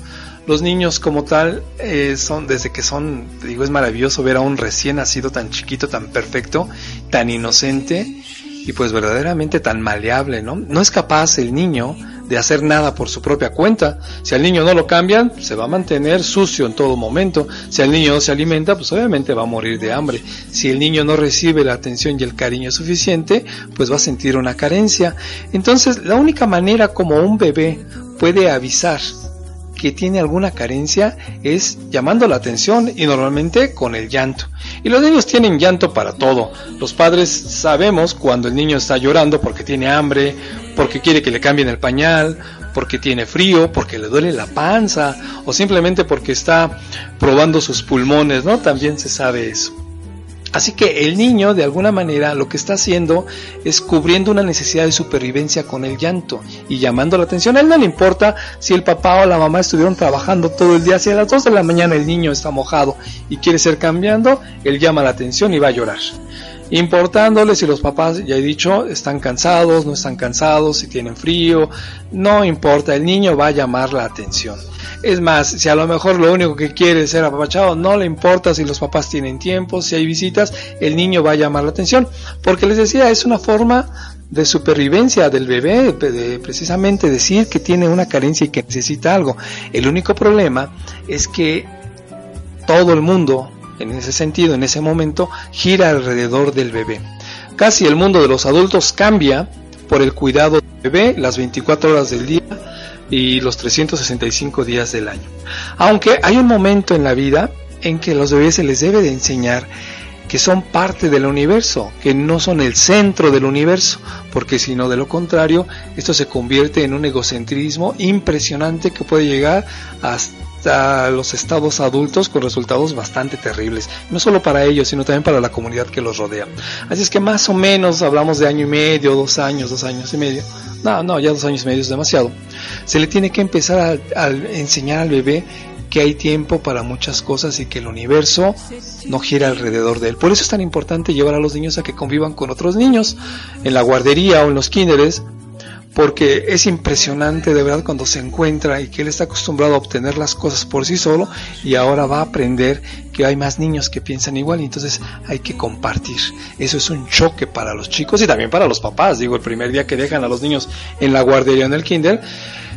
los niños como tal eh, son desde que son digo es maravilloso ver a un recién nacido tan chiquito tan perfecto tan inocente y pues verdaderamente tan maleable no no es capaz el niño de hacer nada por su propia cuenta. Si al niño no lo cambian se va a mantener sucio en todo momento. Si al niño no se alimenta pues obviamente va a morir de hambre. Si el niño no recibe la atención y el cariño suficiente pues va a sentir una carencia. Entonces la única manera como un bebé puede avisar que tiene alguna carencia es llamando la atención y normalmente con el llanto. Y los niños tienen llanto para todo. Los padres sabemos cuando el niño está llorando porque tiene hambre, porque quiere que le cambien el pañal, porque tiene frío, porque le duele la panza o simplemente porque está probando sus pulmones, ¿no? También se sabe eso. Así que el niño, de alguna manera, lo que está haciendo es cubriendo una necesidad de supervivencia con el llanto y llamando la atención. A él no le importa si el papá o la mamá estuvieron trabajando todo el día. Si a las 2 de la mañana el niño está mojado y quiere ser cambiando, él llama la atención y va a llorar. Importándole si los papás, ya he dicho, están cansados, no están cansados, si tienen frío, no importa, el niño va a llamar la atención. Es más, si a lo mejor lo único que quiere es ser apapachado, no le importa si los papás tienen tiempo, si hay visitas, el niño va a llamar la atención. Porque les decía, es una forma de supervivencia del bebé, de precisamente decir que tiene una carencia y que necesita algo. El único problema es que todo el mundo, en ese sentido, en ese momento, gira alrededor del bebé. Casi el mundo de los adultos cambia por el cuidado del bebé las 24 horas del día y los 365 días del año. Aunque hay un momento en la vida en que a los bebés se les debe de enseñar que son parte del universo, que no son el centro del universo, porque si no de lo contrario, esto se convierte en un egocentrismo impresionante que puede llegar hasta los estados adultos con resultados bastante terribles, no solo para ellos, sino también para la comunidad que los rodea. Así es que más o menos hablamos de año y medio, dos años, dos años y medio, no, no, ya dos años y medio es demasiado, se le tiene que empezar a, a enseñar al bebé que hay tiempo para muchas cosas y que el universo no gira alrededor de él. Por eso es tan importante llevar a los niños a que convivan con otros niños en la guardería o en los kinderes, porque es impresionante de verdad cuando se encuentra y que él está acostumbrado a obtener las cosas por sí solo y ahora va a aprender que hay más niños que piensan igual y entonces hay que compartir. Eso es un choque para los chicos y también para los papás. Digo, el primer día que dejan a los niños en la guardería en el kinder,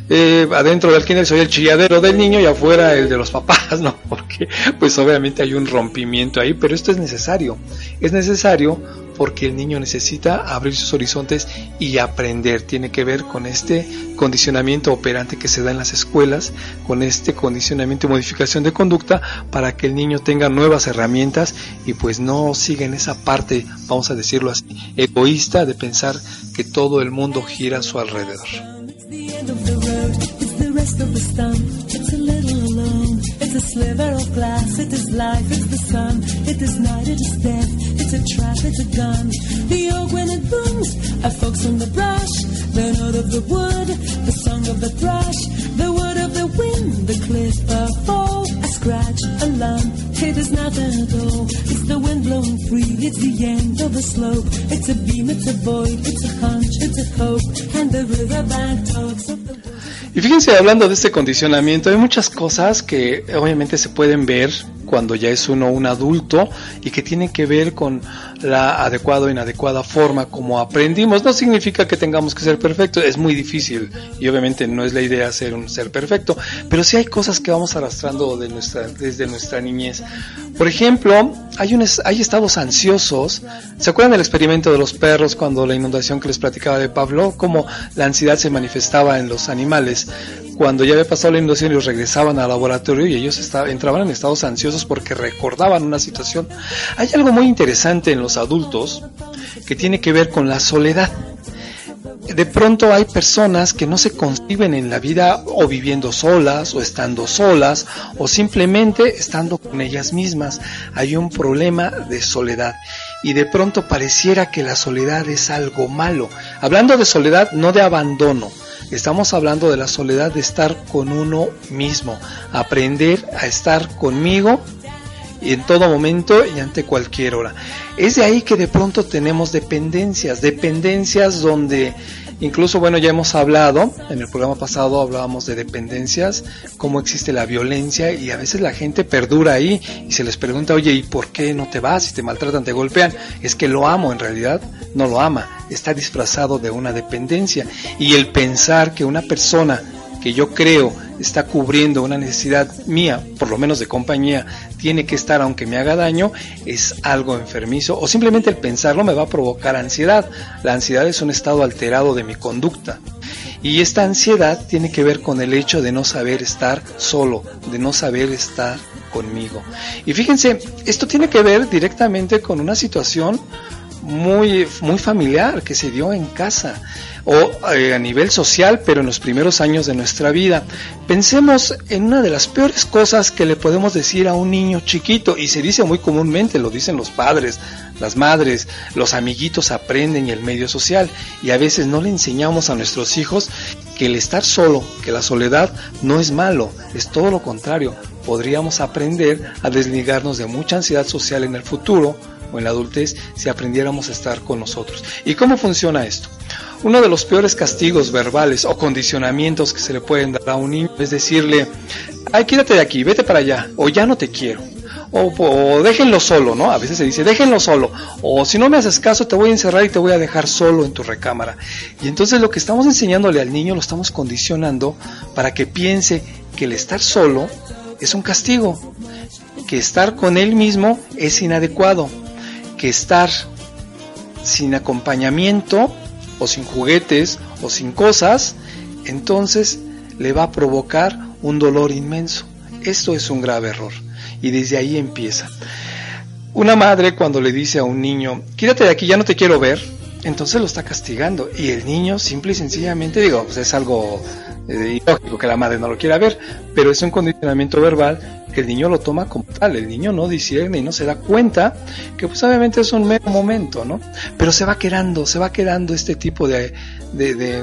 eh, adentro del kinder soy el chilladero del niño y afuera el de los papás, ¿no? Porque pues obviamente hay un rompimiento ahí, pero esto es necesario. Es necesario porque el niño necesita abrir sus horizontes y aprender. Tiene que ver con este condicionamiento operante que se da en las escuelas, con este condicionamiento y modificación de conducta para que el niño tengan nuevas herramientas y pues no siguen esa parte, vamos a decirlo así, egoísta de pensar que todo el mundo gira a su alrededor. The end of the road, it's the rest of the stump. It's a little alone, it's a sliver of glass. It is life, it's the sun, it is night, it is death. It's a trap, it's a gun. The oak when it booms, a fox on the brush. The note of the wood, the song of the thrush. The word of the wind, the cliff, a fall, a scratch, a lump. It is nothing at all. It's the wind blowing free, it's the end of a slope. It's a beam, it's a void, it's a hunch, it's a hope. And the riverbank talks of the Y fíjense, hablando de este condicionamiento, hay muchas cosas que obviamente se pueden ver cuando ya es uno un adulto y que tienen que ver con la adecuada o inadecuada forma como aprendimos. No significa que tengamos que ser perfectos, es muy difícil y obviamente no es la idea ser un ser perfecto, pero sí hay cosas que vamos arrastrando de nuestra, desde nuestra niñez. Por ejemplo, hay, un, hay estados ansiosos. ¿Se acuerdan del experimento de los perros cuando la inundación que les platicaba de Pablo? Cómo la ansiedad se manifestaba en los animales. Cuando ya había pasado la inundación, ellos regresaban al laboratorio y ellos entraban en estados ansiosos porque recordaban una situación. Hay algo muy interesante en los adultos que tiene que ver con la soledad de pronto hay personas que no se conciben en la vida o viviendo solas o estando solas o simplemente estando con ellas mismas. Hay un problema de soledad y de pronto pareciera que la soledad es algo malo. Hablando de soledad, no de abandono. Estamos hablando de la soledad de estar con uno mismo, aprender a estar conmigo y en todo momento y ante cualquier hora. Es de ahí que de pronto tenemos dependencias, dependencias donde incluso, bueno, ya hemos hablado, en el programa pasado hablábamos de dependencias, cómo existe la violencia y a veces la gente perdura ahí y se les pregunta, oye, ¿y por qué no te vas? Si te maltratan, te golpean. Es que lo amo, en realidad no lo ama, está disfrazado de una dependencia y el pensar que una persona que yo creo está cubriendo una necesidad mía, por lo menos de compañía, tiene que estar aunque me haga daño, es algo enfermizo o simplemente el pensarlo me va a provocar ansiedad. La ansiedad es un estado alterado de mi conducta. Y esta ansiedad tiene que ver con el hecho de no saber estar solo, de no saber estar conmigo. Y fíjense, esto tiene que ver directamente con una situación muy, muy familiar que se dio en casa o eh, a nivel social, pero en los primeros años de nuestra vida. Pensemos en una de las peores cosas que le podemos decir a un niño chiquito, y se dice muy comúnmente, lo dicen los padres, las madres, los amiguitos aprenden el medio social, y a veces no le enseñamos a nuestros hijos que el estar solo, que la soledad no es malo, es todo lo contrario. Podríamos aprender a desligarnos de mucha ansiedad social en el futuro o en la adultez si aprendiéramos a estar con nosotros. ¿Y cómo funciona esto? Uno de los peores castigos verbales o condicionamientos que se le pueden dar a un niño es decirle, ay, quédate de aquí, vete para allá, o ya no te quiero. O, o déjenlo solo, ¿no? A veces se dice, déjenlo solo. O si no me haces caso, te voy a encerrar y te voy a dejar solo en tu recámara. Y entonces lo que estamos enseñándole al niño lo estamos condicionando para que piense que el estar solo es un castigo, que estar con él mismo es inadecuado, que estar sin acompañamiento o sin juguetes o sin cosas, entonces le va a provocar un dolor inmenso. Esto es un grave error y desde ahí empieza. Una madre cuando le dice a un niño, quítate de aquí, ya no te quiero ver, entonces lo está castigando y el niño simple y sencillamente, digo, pues es algo eh, ilógico que la madre no lo quiera ver, pero es un condicionamiento verbal que el niño lo toma como tal, el niño no discierne y no se da cuenta que pues obviamente es un mero momento, ¿no? Pero se va quedando, se va quedando este tipo de, de, de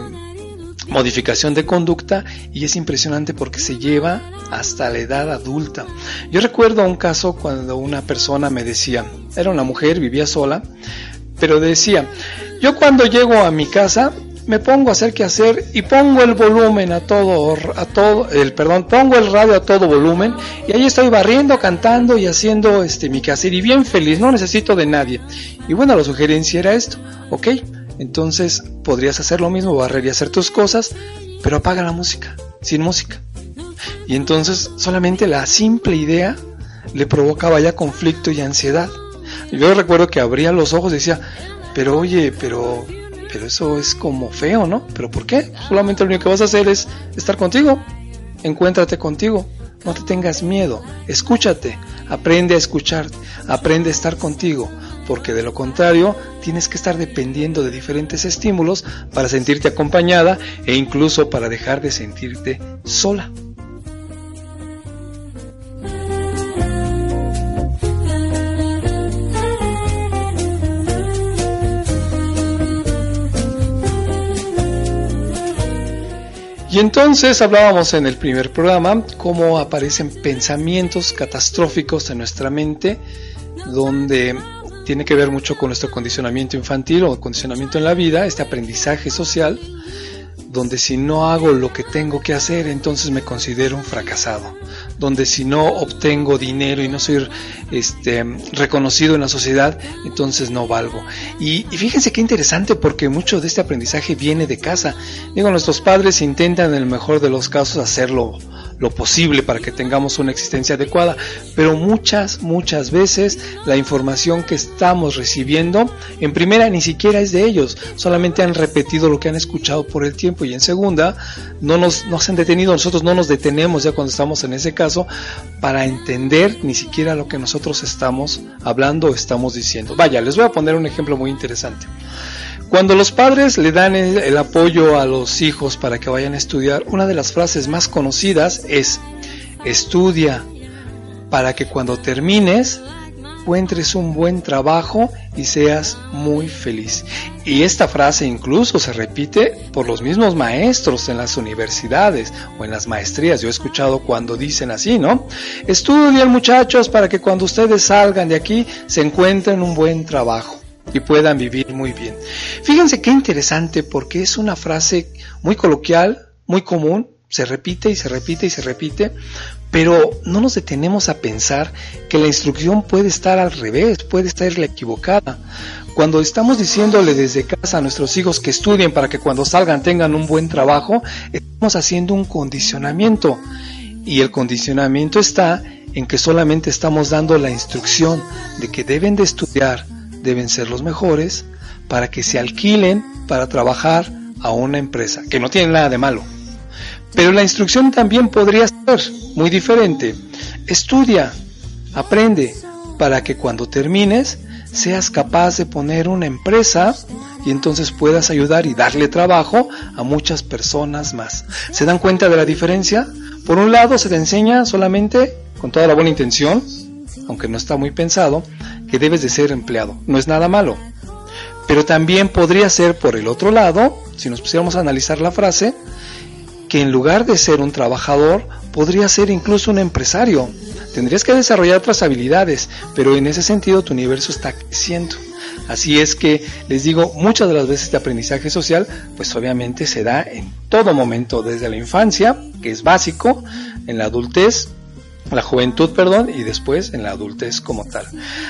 modificación de conducta y es impresionante porque se lleva hasta la edad adulta. Yo recuerdo un caso cuando una persona me decía, era una mujer, vivía sola, pero decía, yo cuando llego a mi casa me pongo a hacer qué hacer y pongo el volumen a todo, a todo, el perdón, pongo el radio a todo volumen y ahí estoy barriendo, cantando y haciendo este mi quehacer y bien feliz, no necesito de nadie. Y bueno, la sugerencia era esto, ok, entonces podrías hacer lo mismo, barrer y hacer tus cosas, pero apaga la música, sin música. Y entonces solamente la simple idea le provocaba ya conflicto y ansiedad. Yo recuerdo que abría los ojos y decía, pero oye, pero pero eso es como feo, ¿no? ¿Pero por qué? Solamente lo único que vas a hacer es estar contigo. Encuéntrate contigo. no te tengas miedo, escúchate, aprende a escuchar, aprende a estar contigo, porque de lo contrario tienes que estar dependiendo de diferentes estímulos para sentirte acompañada e incluso para dejar de sentirte sola. Y entonces hablábamos en el primer programa cómo aparecen pensamientos catastróficos en nuestra mente, donde tiene que ver mucho con nuestro condicionamiento infantil o condicionamiento en la vida, este aprendizaje social, donde si no hago lo que tengo que hacer, entonces me considero un fracasado, donde si no obtengo dinero y no soy este, reconocido en la sociedad, entonces no valgo. Y, y, fíjense qué interesante porque mucho de este aprendizaje viene de casa. Digo, nuestros padres intentan en el mejor de los casos hacerlo lo posible para que tengamos una existencia adecuada, pero muchas, muchas veces la información que estamos recibiendo, en primera ni siquiera es de ellos, solamente han repetido lo que han escuchado por el tiempo y en segunda no nos, han detenido, nosotros no nos detenemos ya cuando estamos en ese caso para entender ni siquiera lo que nosotros estamos hablando o estamos diciendo. Vaya, les voy a poner un ejemplo muy interesante. Cuando los padres le dan el, apoyo a los hijos para que vayan a estudiar, una de las frases más conocidas es, estudia para que cuando termines encuentres un buen trabajo y seas muy feliz. Y esta frase incluso se repite por los mismos maestros en las universidades o en las maestrías. Yo he escuchado cuando dicen así, ¿no? Estudian muchachos para que cuando ustedes salgan de aquí se encuentren un buen trabajo y puedan vivir muy bien. Fíjense qué interesante porque es una frase muy coloquial, muy común, se repite y se repite y se repite, pero no nos detenemos a pensar que la instrucción puede estar al revés, puede estar la equivocada. Cuando estamos diciéndole desde casa a nuestros hijos que estudien para que cuando salgan tengan un buen trabajo, estamos haciendo un condicionamiento. Y el condicionamiento está en que solamente estamos dando la instrucción de que deben de estudiar, deben ser los mejores para que se alquilen para trabajar a una empresa, que no tiene nada de malo. Pero la instrucción también podría ser muy diferente. Estudia, aprende, para que cuando termines seas capaz de poner una empresa y entonces puedas ayudar y darle trabajo a muchas personas más. ¿Se dan cuenta de la diferencia? Por un lado se te enseña solamente, con toda la buena intención, aunque no está muy pensado, que debes de ser empleado. No es nada malo. Pero también podría ser por el otro lado, si nos pusiéramos a analizar la frase, que en lugar de ser un trabajador, podría ser incluso un empresario. Tendrías que desarrollar otras habilidades, pero en ese sentido tu universo está creciendo. Así es que les digo, muchas de las veces de aprendizaje social, pues obviamente se da en todo momento, desde la infancia, que es básico, en la adultez, la juventud, perdón, y después en la adultez como tal.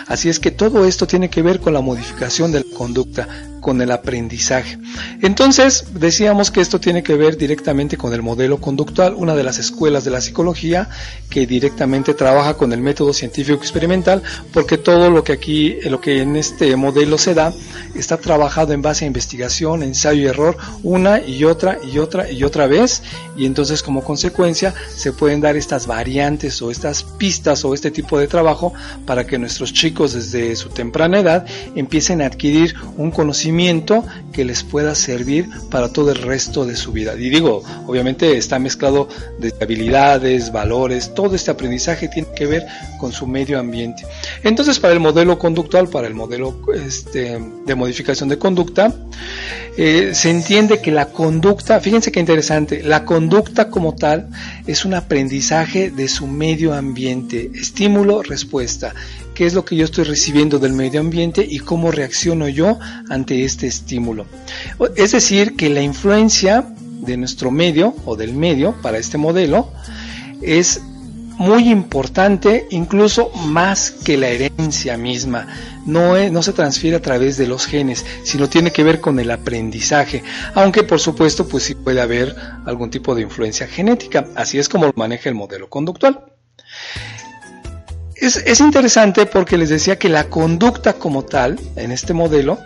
Así es que todo esto tiene que ver con la modificación de la conducta, con el aprendizaje. Entonces, decíamos que esto tiene que ver directamente con el modelo conductual, una de las escuelas de la psicología que directamente trabaja con el método científico experimental, porque todo lo que aquí, lo que en este modelo se da, está trabajado en base a investigación, ensayo y error, una y otra y otra y otra vez, y entonces como consecuencia se pueden dar estas variantes o estas pistas o este tipo de trabajo para que nuestros chicos desde su temprana edad empiecen a adquirir un conocimiento que les pueda servir para todo el resto de su vida. Y digo, obviamente está mezclado de habilidades, valores, todo este aprendizaje tiene que ver con su medio ambiente. Entonces, para el modelo conductual, para el modelo este, de modificación de conducta, eh, se entiende que la conducta, fíjense qué interesante, la conducta como tal es un aprendizaje de su medio ambiente, estímulo, respuesta qué es lo que yo estoy recibiendo del medio ambiente y cómo reacciono yo ante este estímulo. Es decir, que la influencia de nuestro medio o del medio para este modelo es muy importante, incluso más que la herencia misma. No, se transfiere a través de los genes, sino tiene que ver con el aprendizaje, aunque por supuesto pues sí puede haber algún tipo de influencia genética. Así es como lo maneja el modelo conductual. Es, es, interesante porque les decía que la conducta como tal, en este modelo,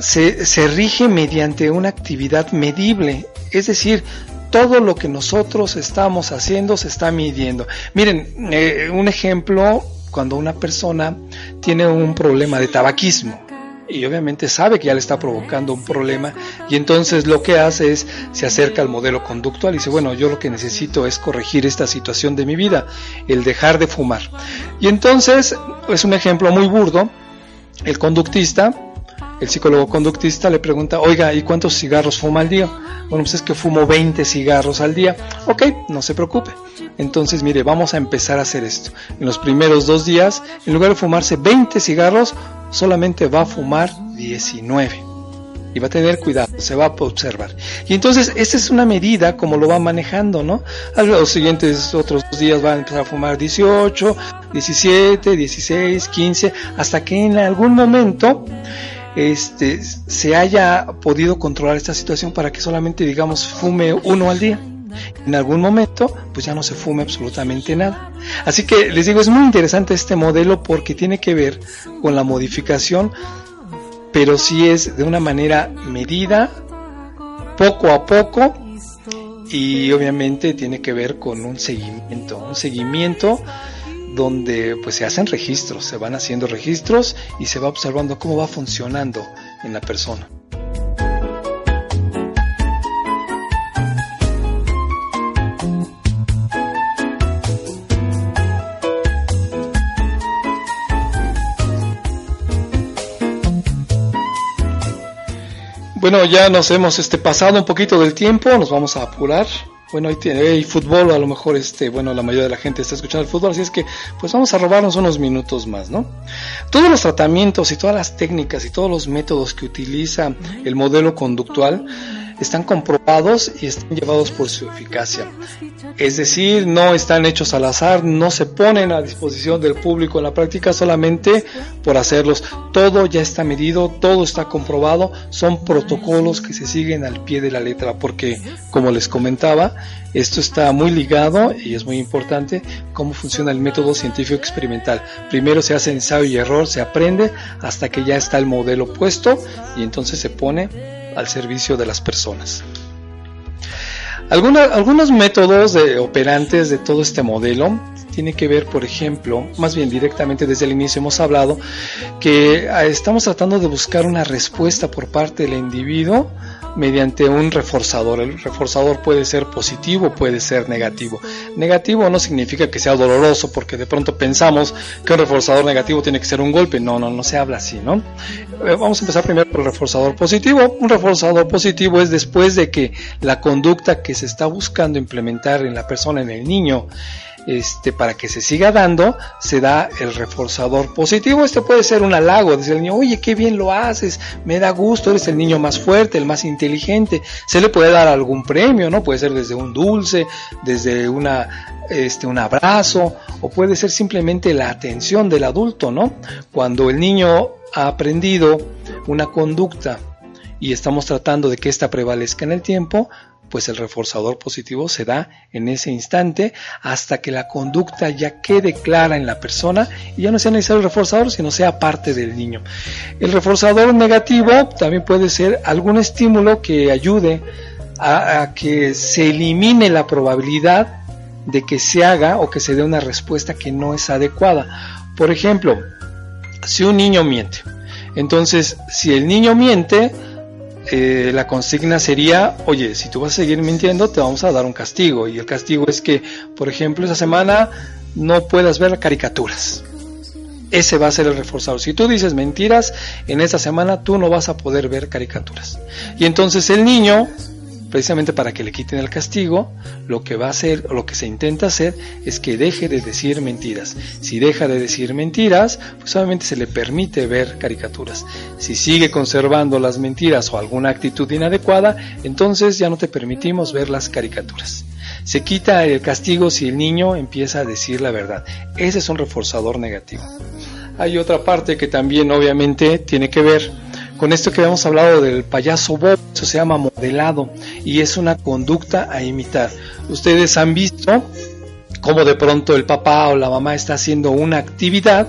se, se, rige mediante una actividad medible. Es decir, todo lo que nosotros estamos haciendo se está midiendo. Miren, eh, un ejemplo, cuando una persona tiene un problema de tabaquismo y obviamente sabe que ya le está provocando un problema y entonces lo que hace es se acerca al modelo conductual y dice, bueno, yo lo que necesito es corregir esta situación de mi vida, el dejar de fumar. Y entonces es un ejemplo muy burdo, el conductista el psicólogo conductista le pregunta, oiga, ¿y cuántos cigarros fuma al día? Bueno, pues es que fumo 20 cigarros al día. Ok, no se preocupe. Entonces, mire, vamos a empezar a hacer esto. En los primeros dos días, en lugar de fumarse 20 cigarros, solamente va a fumar 19. Y va a tener cuidado, se va a observar. Y entonces, esta es una medida como lo va manejando, ¿no? A los siguientes otros días va a empezar a fumar 18, 17, 16, 15, hasta que en algún momento este, se haya podido controlar esta situación para que solamente, digamos, fume uno al día. En algún momento, pues ya no se fume absolutamente nada. Así que les digo, es muy interesante este modelo porque tiene que ver con la modificación, pero sí es de una manera medida, poco a poco, y obviamente tiene que ver con un seguimiento, un seguimiento donde pues se hacen registros, se van haciendo registros y se va observando cómo va funcionando en la persona. Bueno, ya nos hemos este pasado un poquito del tiempo, nos vamos a apurar bueno, hay, fútbol, a lo mejor este, bueno, la mayoría de la gente está escuchando el fútbol, así es que pues vamos a robarnos unos minutos más, ¿no? Todos los tratamientos y todas las técnicas y todos los métodos que utiliza el modelo conductual están comprobados y están llevados por su eficacia. Es decir, no están hechos al azar, no se ponen a disposición del público en la práctica solamente por hacerlos. Todo ya está medido, todo está comprobado, son protocolos que se siguen al pie de la letra, porque como les comentaba, esto está muy ligado y es muy importante cómo funciona el método científico experimental. Primero se hace ensayo y error, se aprende hasta que ya está el modelo puesto y entonces se pone al servicio de las personas. algunos métodos de, operantes de todo este modelo tiene que ver, por ejemplo, más bien directamente desde el inicio hemos hablado que ah, estamos tratando de buscar una respuesta por parte del individuo mediante un reforzador. El reforzador puede ser positivo, puede ser negativo. Negativo no significa que sea doloroso, porque de pronto pensamos que un reforzador negativo tiene que ser un golpe. No, no, no se habla así, ¿no? Eh, vamos a empezar primero por el reforzador positivo. Un reforzador positivo es después de que la conducta que se está buscando implementar en la persona, en el niño, este, para que se siga dando, se da el reforzador positivo. Este puede ser un halago, dice el niño, oye, qué bien lo haces, me da gusto, eres el niño más fuerte, el más inteligente. Se le puede dar algún premio, ¿no? Puede ser desde un dulce, desde una, este, un abrazo, o puede ser simplemente la atención del adulto, ¿no? Cuando el niño ha aprendido una conducta y estamos tratando de que ésta prevalezca en el tiempo, pues el reforzador positivo se da en ese instante hasta que la conducta ya quede clara en la persona y ya no sea necesario el reforzador, sino sea parte del niño. El reforzador negativo también puede ser algún estímulo que ayude a, que se elimine la probabilidad de que se haga o que se dé una respuesta que no es adecuada. Por ejemplo, si un niño miente, entonces si el niño miente, eh, la consigna sería, oye, si tú vas a seguir mintiendo, te vamos a dar un castigo. Y el castigo es que, por ejemplo, esa semana no puedas ver caricaturas. Ese va a ser el reforzador. Si tú dices mentiras, en esa semana tú no vas a poder ver caricaturas. Y entonces el niño precisamente para que le quiten el castigo, lo que va a hacer o lo que se intenta hacer es que deje de decir mentiras. Si deja de decir mentiras, pues obviamente se le permite ver caricaturas. Si sigue conservando las mentiras o alguna actitud inadecuada, entonces ya no te permitimos ver las caricaturas. Se quita el castigo si el niño empieza a decir la verdad. Ese es un reforzador negativo. Hay otra parte que también obviamente tiene que ver con esto que habíamos hablado del payaso Bob, eso se llama modelado y es una conducta a imitar. Ustedes han visto cómo de pronto el papá o la mamá está haciendo una actividad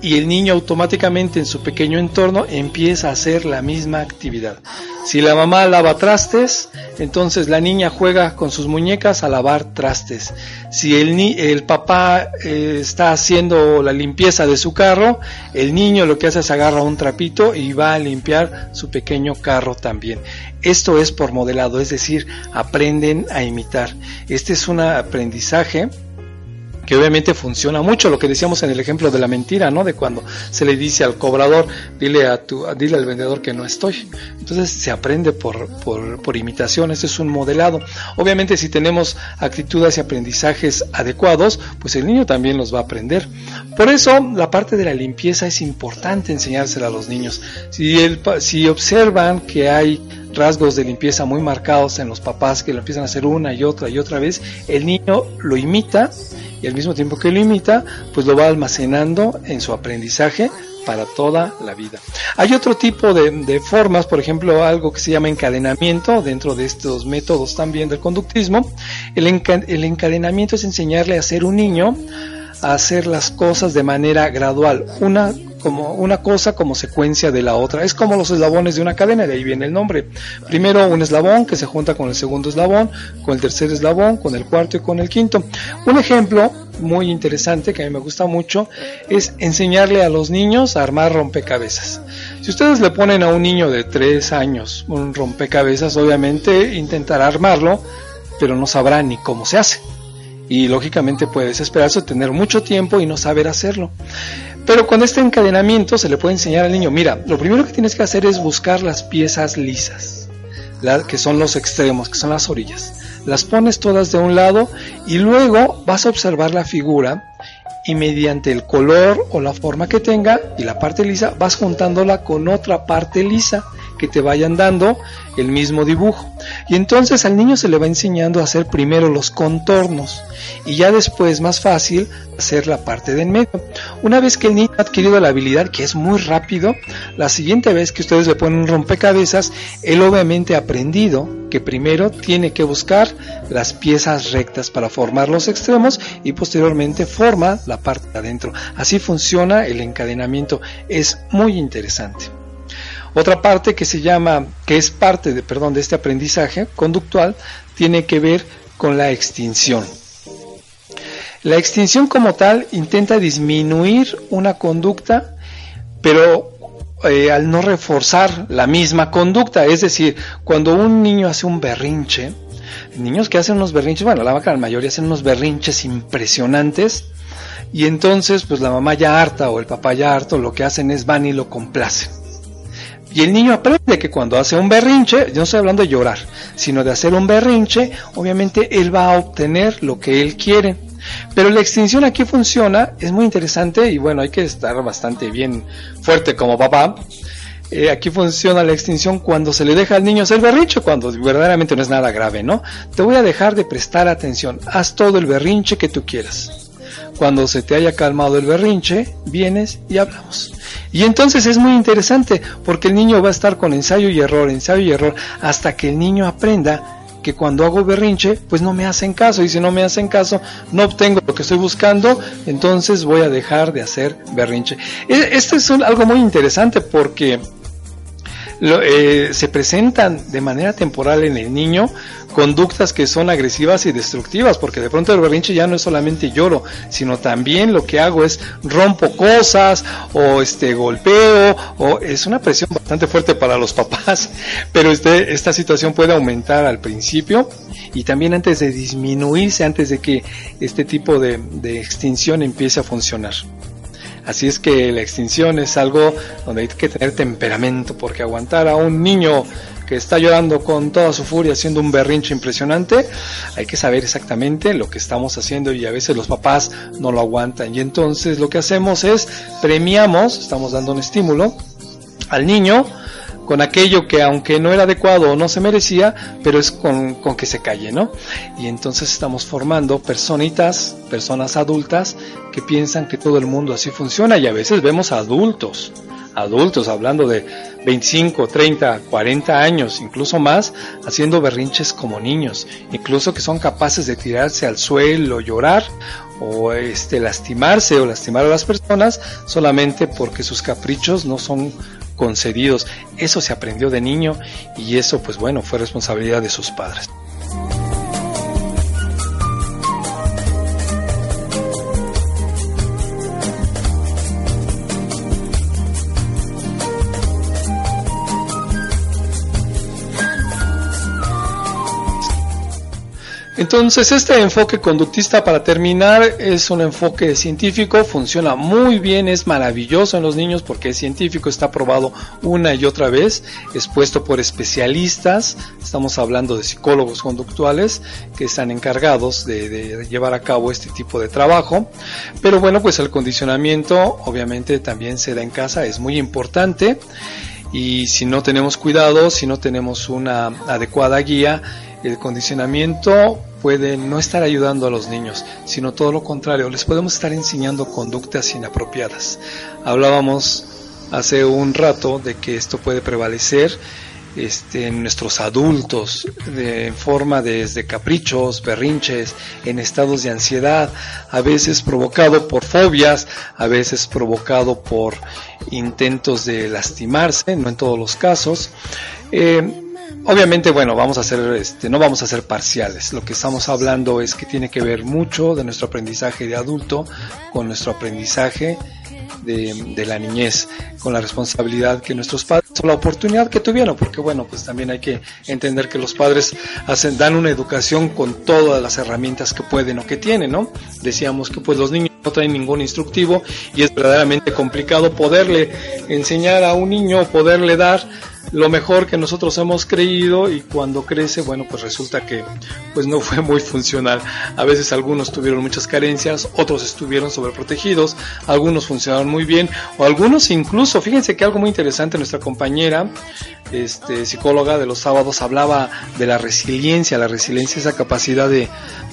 y el niño automáticamente en su pequeño entorno empieza a hacer la misma actividad. Si la mamá lava trastes, entonces la niña juega con sus muñecas a lavar trastes. Si el, ni el papá eh, está haciendo la limpieza de su carro, el niño lo que hace es agarra un trapito y va a limpiar su pequeño carro también. Esto es por modelado, es decir, aprenden a imitar. Este es un aprendizaje que obviamente funciona mucho, lo que decíamos en el ejemplo de la mentira, ¿no? De cuando se le dice al cobrador, dile a tu, dile al vendedor que no estoy. Entonces se aprende por, por, imitación, es un modelado. Obviamente si tenemos actitudes y aprendizajes adecuados, pues el niño también los va a aprender. Por eso la parte de la limpieza es importante enseñársela a los niños. Si, el, si observan que hay rasgos de limpieza muy marcados en los papás que lo empiezan a hacer una y otra y otra vez, el niño lo imita y al mismo tiempo que lo imita, pues lo va almacenando en su aprendizaje para toda la vida. Hay otro tipo de, formas, por ejemplo, algo que se llama encadenamiento dentro de estos métodos también del conductismo. El, el encadenamiento es enseñarle a ser un niño a hacer las cosas de manera gradual, una como una cosa como secuencia de la otra. Es como los eslabones de una cadena, de ahí viene el nombre. Primero un eslabón que se junta con el segundo eslabón, con el tercer eslabón, con el cuarto y con el quinto. Un ejemplo muy interesante que a mí me gusta mucho es enseñarle a los niños a armar rompecabezas. Si ustedes le ponen a un niño de 3 años un rompecabezas, obviamente intentará armarlo, pero no sabrá ni cómo se hace. Y lógicamente puede desesperarse, tener mucho tiempo y no saber hacerlo. Pero con este encadenamiento se le puede enseñar al niño, mira, lo primero que tienes que hacer es buscar las piezas lisas, que son los extremos, que son las orillas. Las pones todas de un lado y luego vas a observar la figura y mediante el color o la forma que tenga y la parte lisa vas juntándola con otra parte lisa que te vayan dando el mismo dibujo. Y entonces al niño se le va enseñando a hacer primero los contornos y ya después más fácil hacer la parte de en medio. Una vez que el niño ha adquirido la habilidad, que es muy rápido, la siguiente vez que ustedes le ponen un rompecabezas, él obviamente ha aprendido que primero tiene que buscar las piezas rectas para formar los extremos y posteriormente forma la parte de adentro. Así funciona el encadenamiento. Es muy interesante. Otra parte que se llama, que es parte de, perdón, de este aprendizaje conductual, tiene que ver con la extinción. La extinción como tal intenta disminuir una conducta, pero eh, al no reforzar la misma conducta. Es decir, cuando un niño hace un berrinche, niños que hacen unos berrinches, bueno, la mayoría hacen unos berrinches impresionantes, y entonces pues la mamá ya harta o el papá ya harto lo que hacen es van y lo complacen. Y el niño aprende que cuando hace un berrinche, yo no estoy hablando de llorar, sino de hacer un berrinche, obviamente él va a obtener lo que él quiere. Pero la extinción aquí funciona, es muy interesante y bueno, hay que estar bastante bien fuerte como papá. Eh, aquí funciona la extinción cuando se le deja al niño hacer berrinche, cuando verdaderamente no es nada grave, ¿no? Te voy a dejar de prestar atención, haz todo el berrinche que tú quieras. Cuando se te haya calmado el berrinche, vienes y hablamos. Y entonces es muy interesante porque el niño va a estar con ensayo y error, ensayo y error, hasta que el niño aprenda que cuando hago berrinche, pues no me hacen caso. Y si no me hacen caso, no obtengo lo que estoy buscando, entonces voy a dejar de hacer berrinche. Esto es algo muy interesante porque lo, eh, se presentan de manera temporal en el niño conductas que son agresivas y destructivas, porque de pronto el berrinche ya no es solamente lloro, sino también lo que hago es rompo cosas o este golpeo o es una presión bastante fuerte para los papás, pero este, esta situación puede aumentar al principio y también antes de disminuirse, antes de que este tipo de, de extinción empiece a funcionar. Así es que la extinción es algo donde hay que tener temperamento, porque aguantar a un niño que está llorando con toda su furia haciendo un berrinche impresionante, hay que saber exactamente lo que estamos haciendo y a veces los papás no lo aguantan. Y entonces lo que hacemos es premiamos, estamos dando un estímulo al niño con aquello que aunque no era adecuado o no se merecía, pero es con, con, que se calle, ¿no? Y entonces estamos formando personitas, personas adultas que piensan que todo el mundo así funciona y a veces vemos adultos adultos, hablando de 25, 30, 40 años, incluso más, haciendo berrinches como niños, incluso que son capaces de tirarse al suelo, llorar o este lastimarse o lastimar a las personas solamente porque sus caprichos no son concedidos. Eso se aprendió de niño y eso pues bueno, fue responsabilidad de sus padres. Entonces, este enfoque conductista, para terminar, es un enfoque científico, funciona muy bien, es maravilloso en los niños porque es científico, está probado una y otra vez, expuesto por especialistas, estamos hablando de psicólogos conductuales que están encargados de, de llevar a cabo este tipo de trabajo. Pero bueno, pues el condicionamiento obviamente también se da en casa, es muy importante y si no tenemos cuidado, si no tenemos una adecuada guía, el condicionamiento puede no estar ayudando a los niños, sino todo lo contrario, les podemos estar enseñando conductas inapropiadas. Hablábamos hace un rato de que esto puede prevalecer este, en nuestros adultos de forma desde caprichos, berrinches, en estados de ansiedad, a veces provocado por fobias, a veces provocado por intentos de lastimarse, no en todos los casos. Eh, Obviamente, bueno, vamos a hacer, este, no vamos a ser parciales. Lo que estamos hablando es que tiene que ver mucho de nuestro aprendizaje de adulto con nuestro aprendizaje de, de, la niñez, con la responsabilidad que nuestros padres, o la oportunidad que tuvieron, porque bueno, pues también hay que entender que los padres hacen, dan una educación con todas las herramientas que pueden o que tienen, ¿no? Decíamos que pues los niños no traen ningún instructivo y es verdaderamente complicado poderle enseñar a un niño, poderle dar lo mejor que nosotros hemos creído y cuando crece, bueno, pues resulta que pues no fue muy funcional. A veces algunos tuvieron muchas carencias, otros estuvieron sobreprotegidos, algunos funcionaron muy bien o algunos incluso, fíjense que algo muy interesante, nuestra compañera este, psicóloga de los sábados hablaba de la resiliencia, la resiliencia esa capacidad de,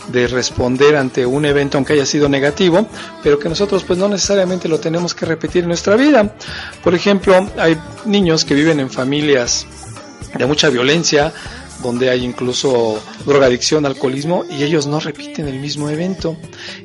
de responder ante un evento aunque haya sido negativo, pero que nosotros pues no necesariamente lo tenemos que repetir en nuestra vida. Por ejemplo, hay niños que viven en familias de mucha violencia, donde hay incluso drogadicción, alcoholismo, y ellos no repiten el mismo evento.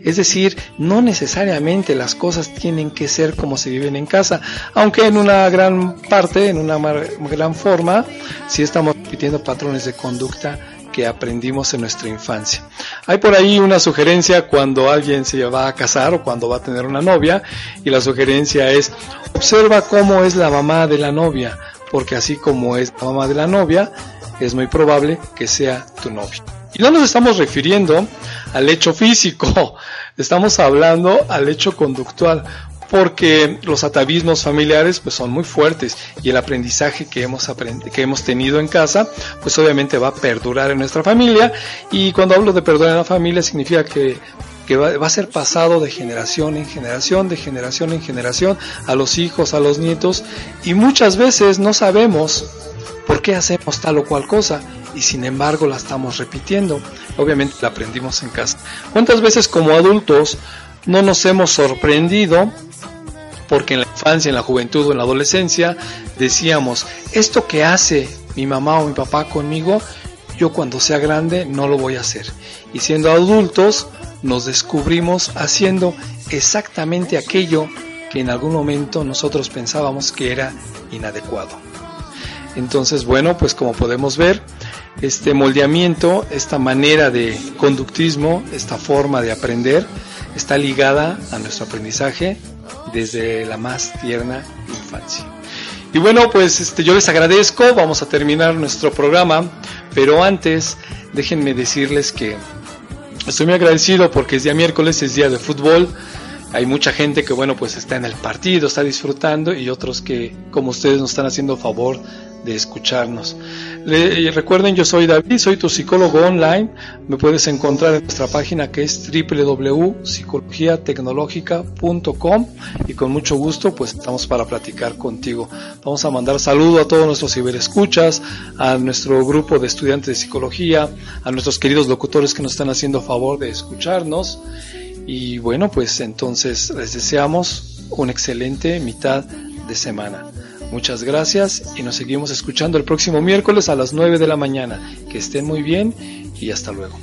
Es decir, no necesariamente las cosas tienen que ser como se viven en casa, aunque en una gran parte, en una gran forma, sí estamos repitiendo patrones de conducta que aprendimos en nuestra infancia. Hay por ahí una sugerencia cuando alguien se va a casar o cuando va a tener una novia y la sugerencia es observa cómo es la mamá de la novia, porque así como es la mamá de la novia, es muy probable que sea tu novio. Y no nos estamos refiriendo al hecho físico, estamos hablando al hecho conductual, porque los atavismos familiares pues son muy fuertes y el aprendizaje que hemos que hemos tenido en casa pues obviamente va a perdurar en nuestra familia y cuando hablo de perdurar en la familia significa que que va, va, a ser pasado de generación en generación, de generación en generación, a los hijos, a los nietos, y muchas veces no sabemos por qué hacemos tal o cual cosa, y sin embargo la estamos repitiendo. Obviamente la aprendimos en casa. ¿Cuántas veces como adultos no nos hemos sorprendido porque en la infancia, en la juventud o en la adolescencia decíamos, esto que hace mi mamá o mi papá conmigo, yo cuando sea grande no lo voy a hacer. Y siendo adultos nos descubrimos haciendo exactamente aquello que en algún momento nosotros pensábamos que era inadecuado. Entonces, bueno, pues como podemos ver, este moldeamiento, esta manera de conductismo, esta forma de aprender, está ligada a nuestro aprendizaje desde la más tierna infancia. Y bueno, pues este, yo les agradezco, vamos a terminar nuestro programa, pero antes déjenme decirles que estoy muy agradecido porque es día miércoles, es día de fútbol, hay mucha gente que bueno pues está en el partido, está disfrutando y otros que como ustedes nos están haciendo favor de escucharnos. Le, recuerden, yo soy David, soy tu psicólogo online. Me puedes encontrar en nuestra página que es www.psicologiatecnologica.com y con mucho gusto pues estamos para platicar contigo. Vamos a mandar saludo a todos nuestros ciberescuchas, a nuestro grupo de estudiantes de psicología, a nuestros queridos locutores que nos están haciendo favor de escucharnos. Y bueno, pues entonces les deseamos una excelente mitad de semana. Muchas gracias y nos seguimos escuchando el próximo miércoles a las 9 de la mañana. Que estén muy bien y hasta luego.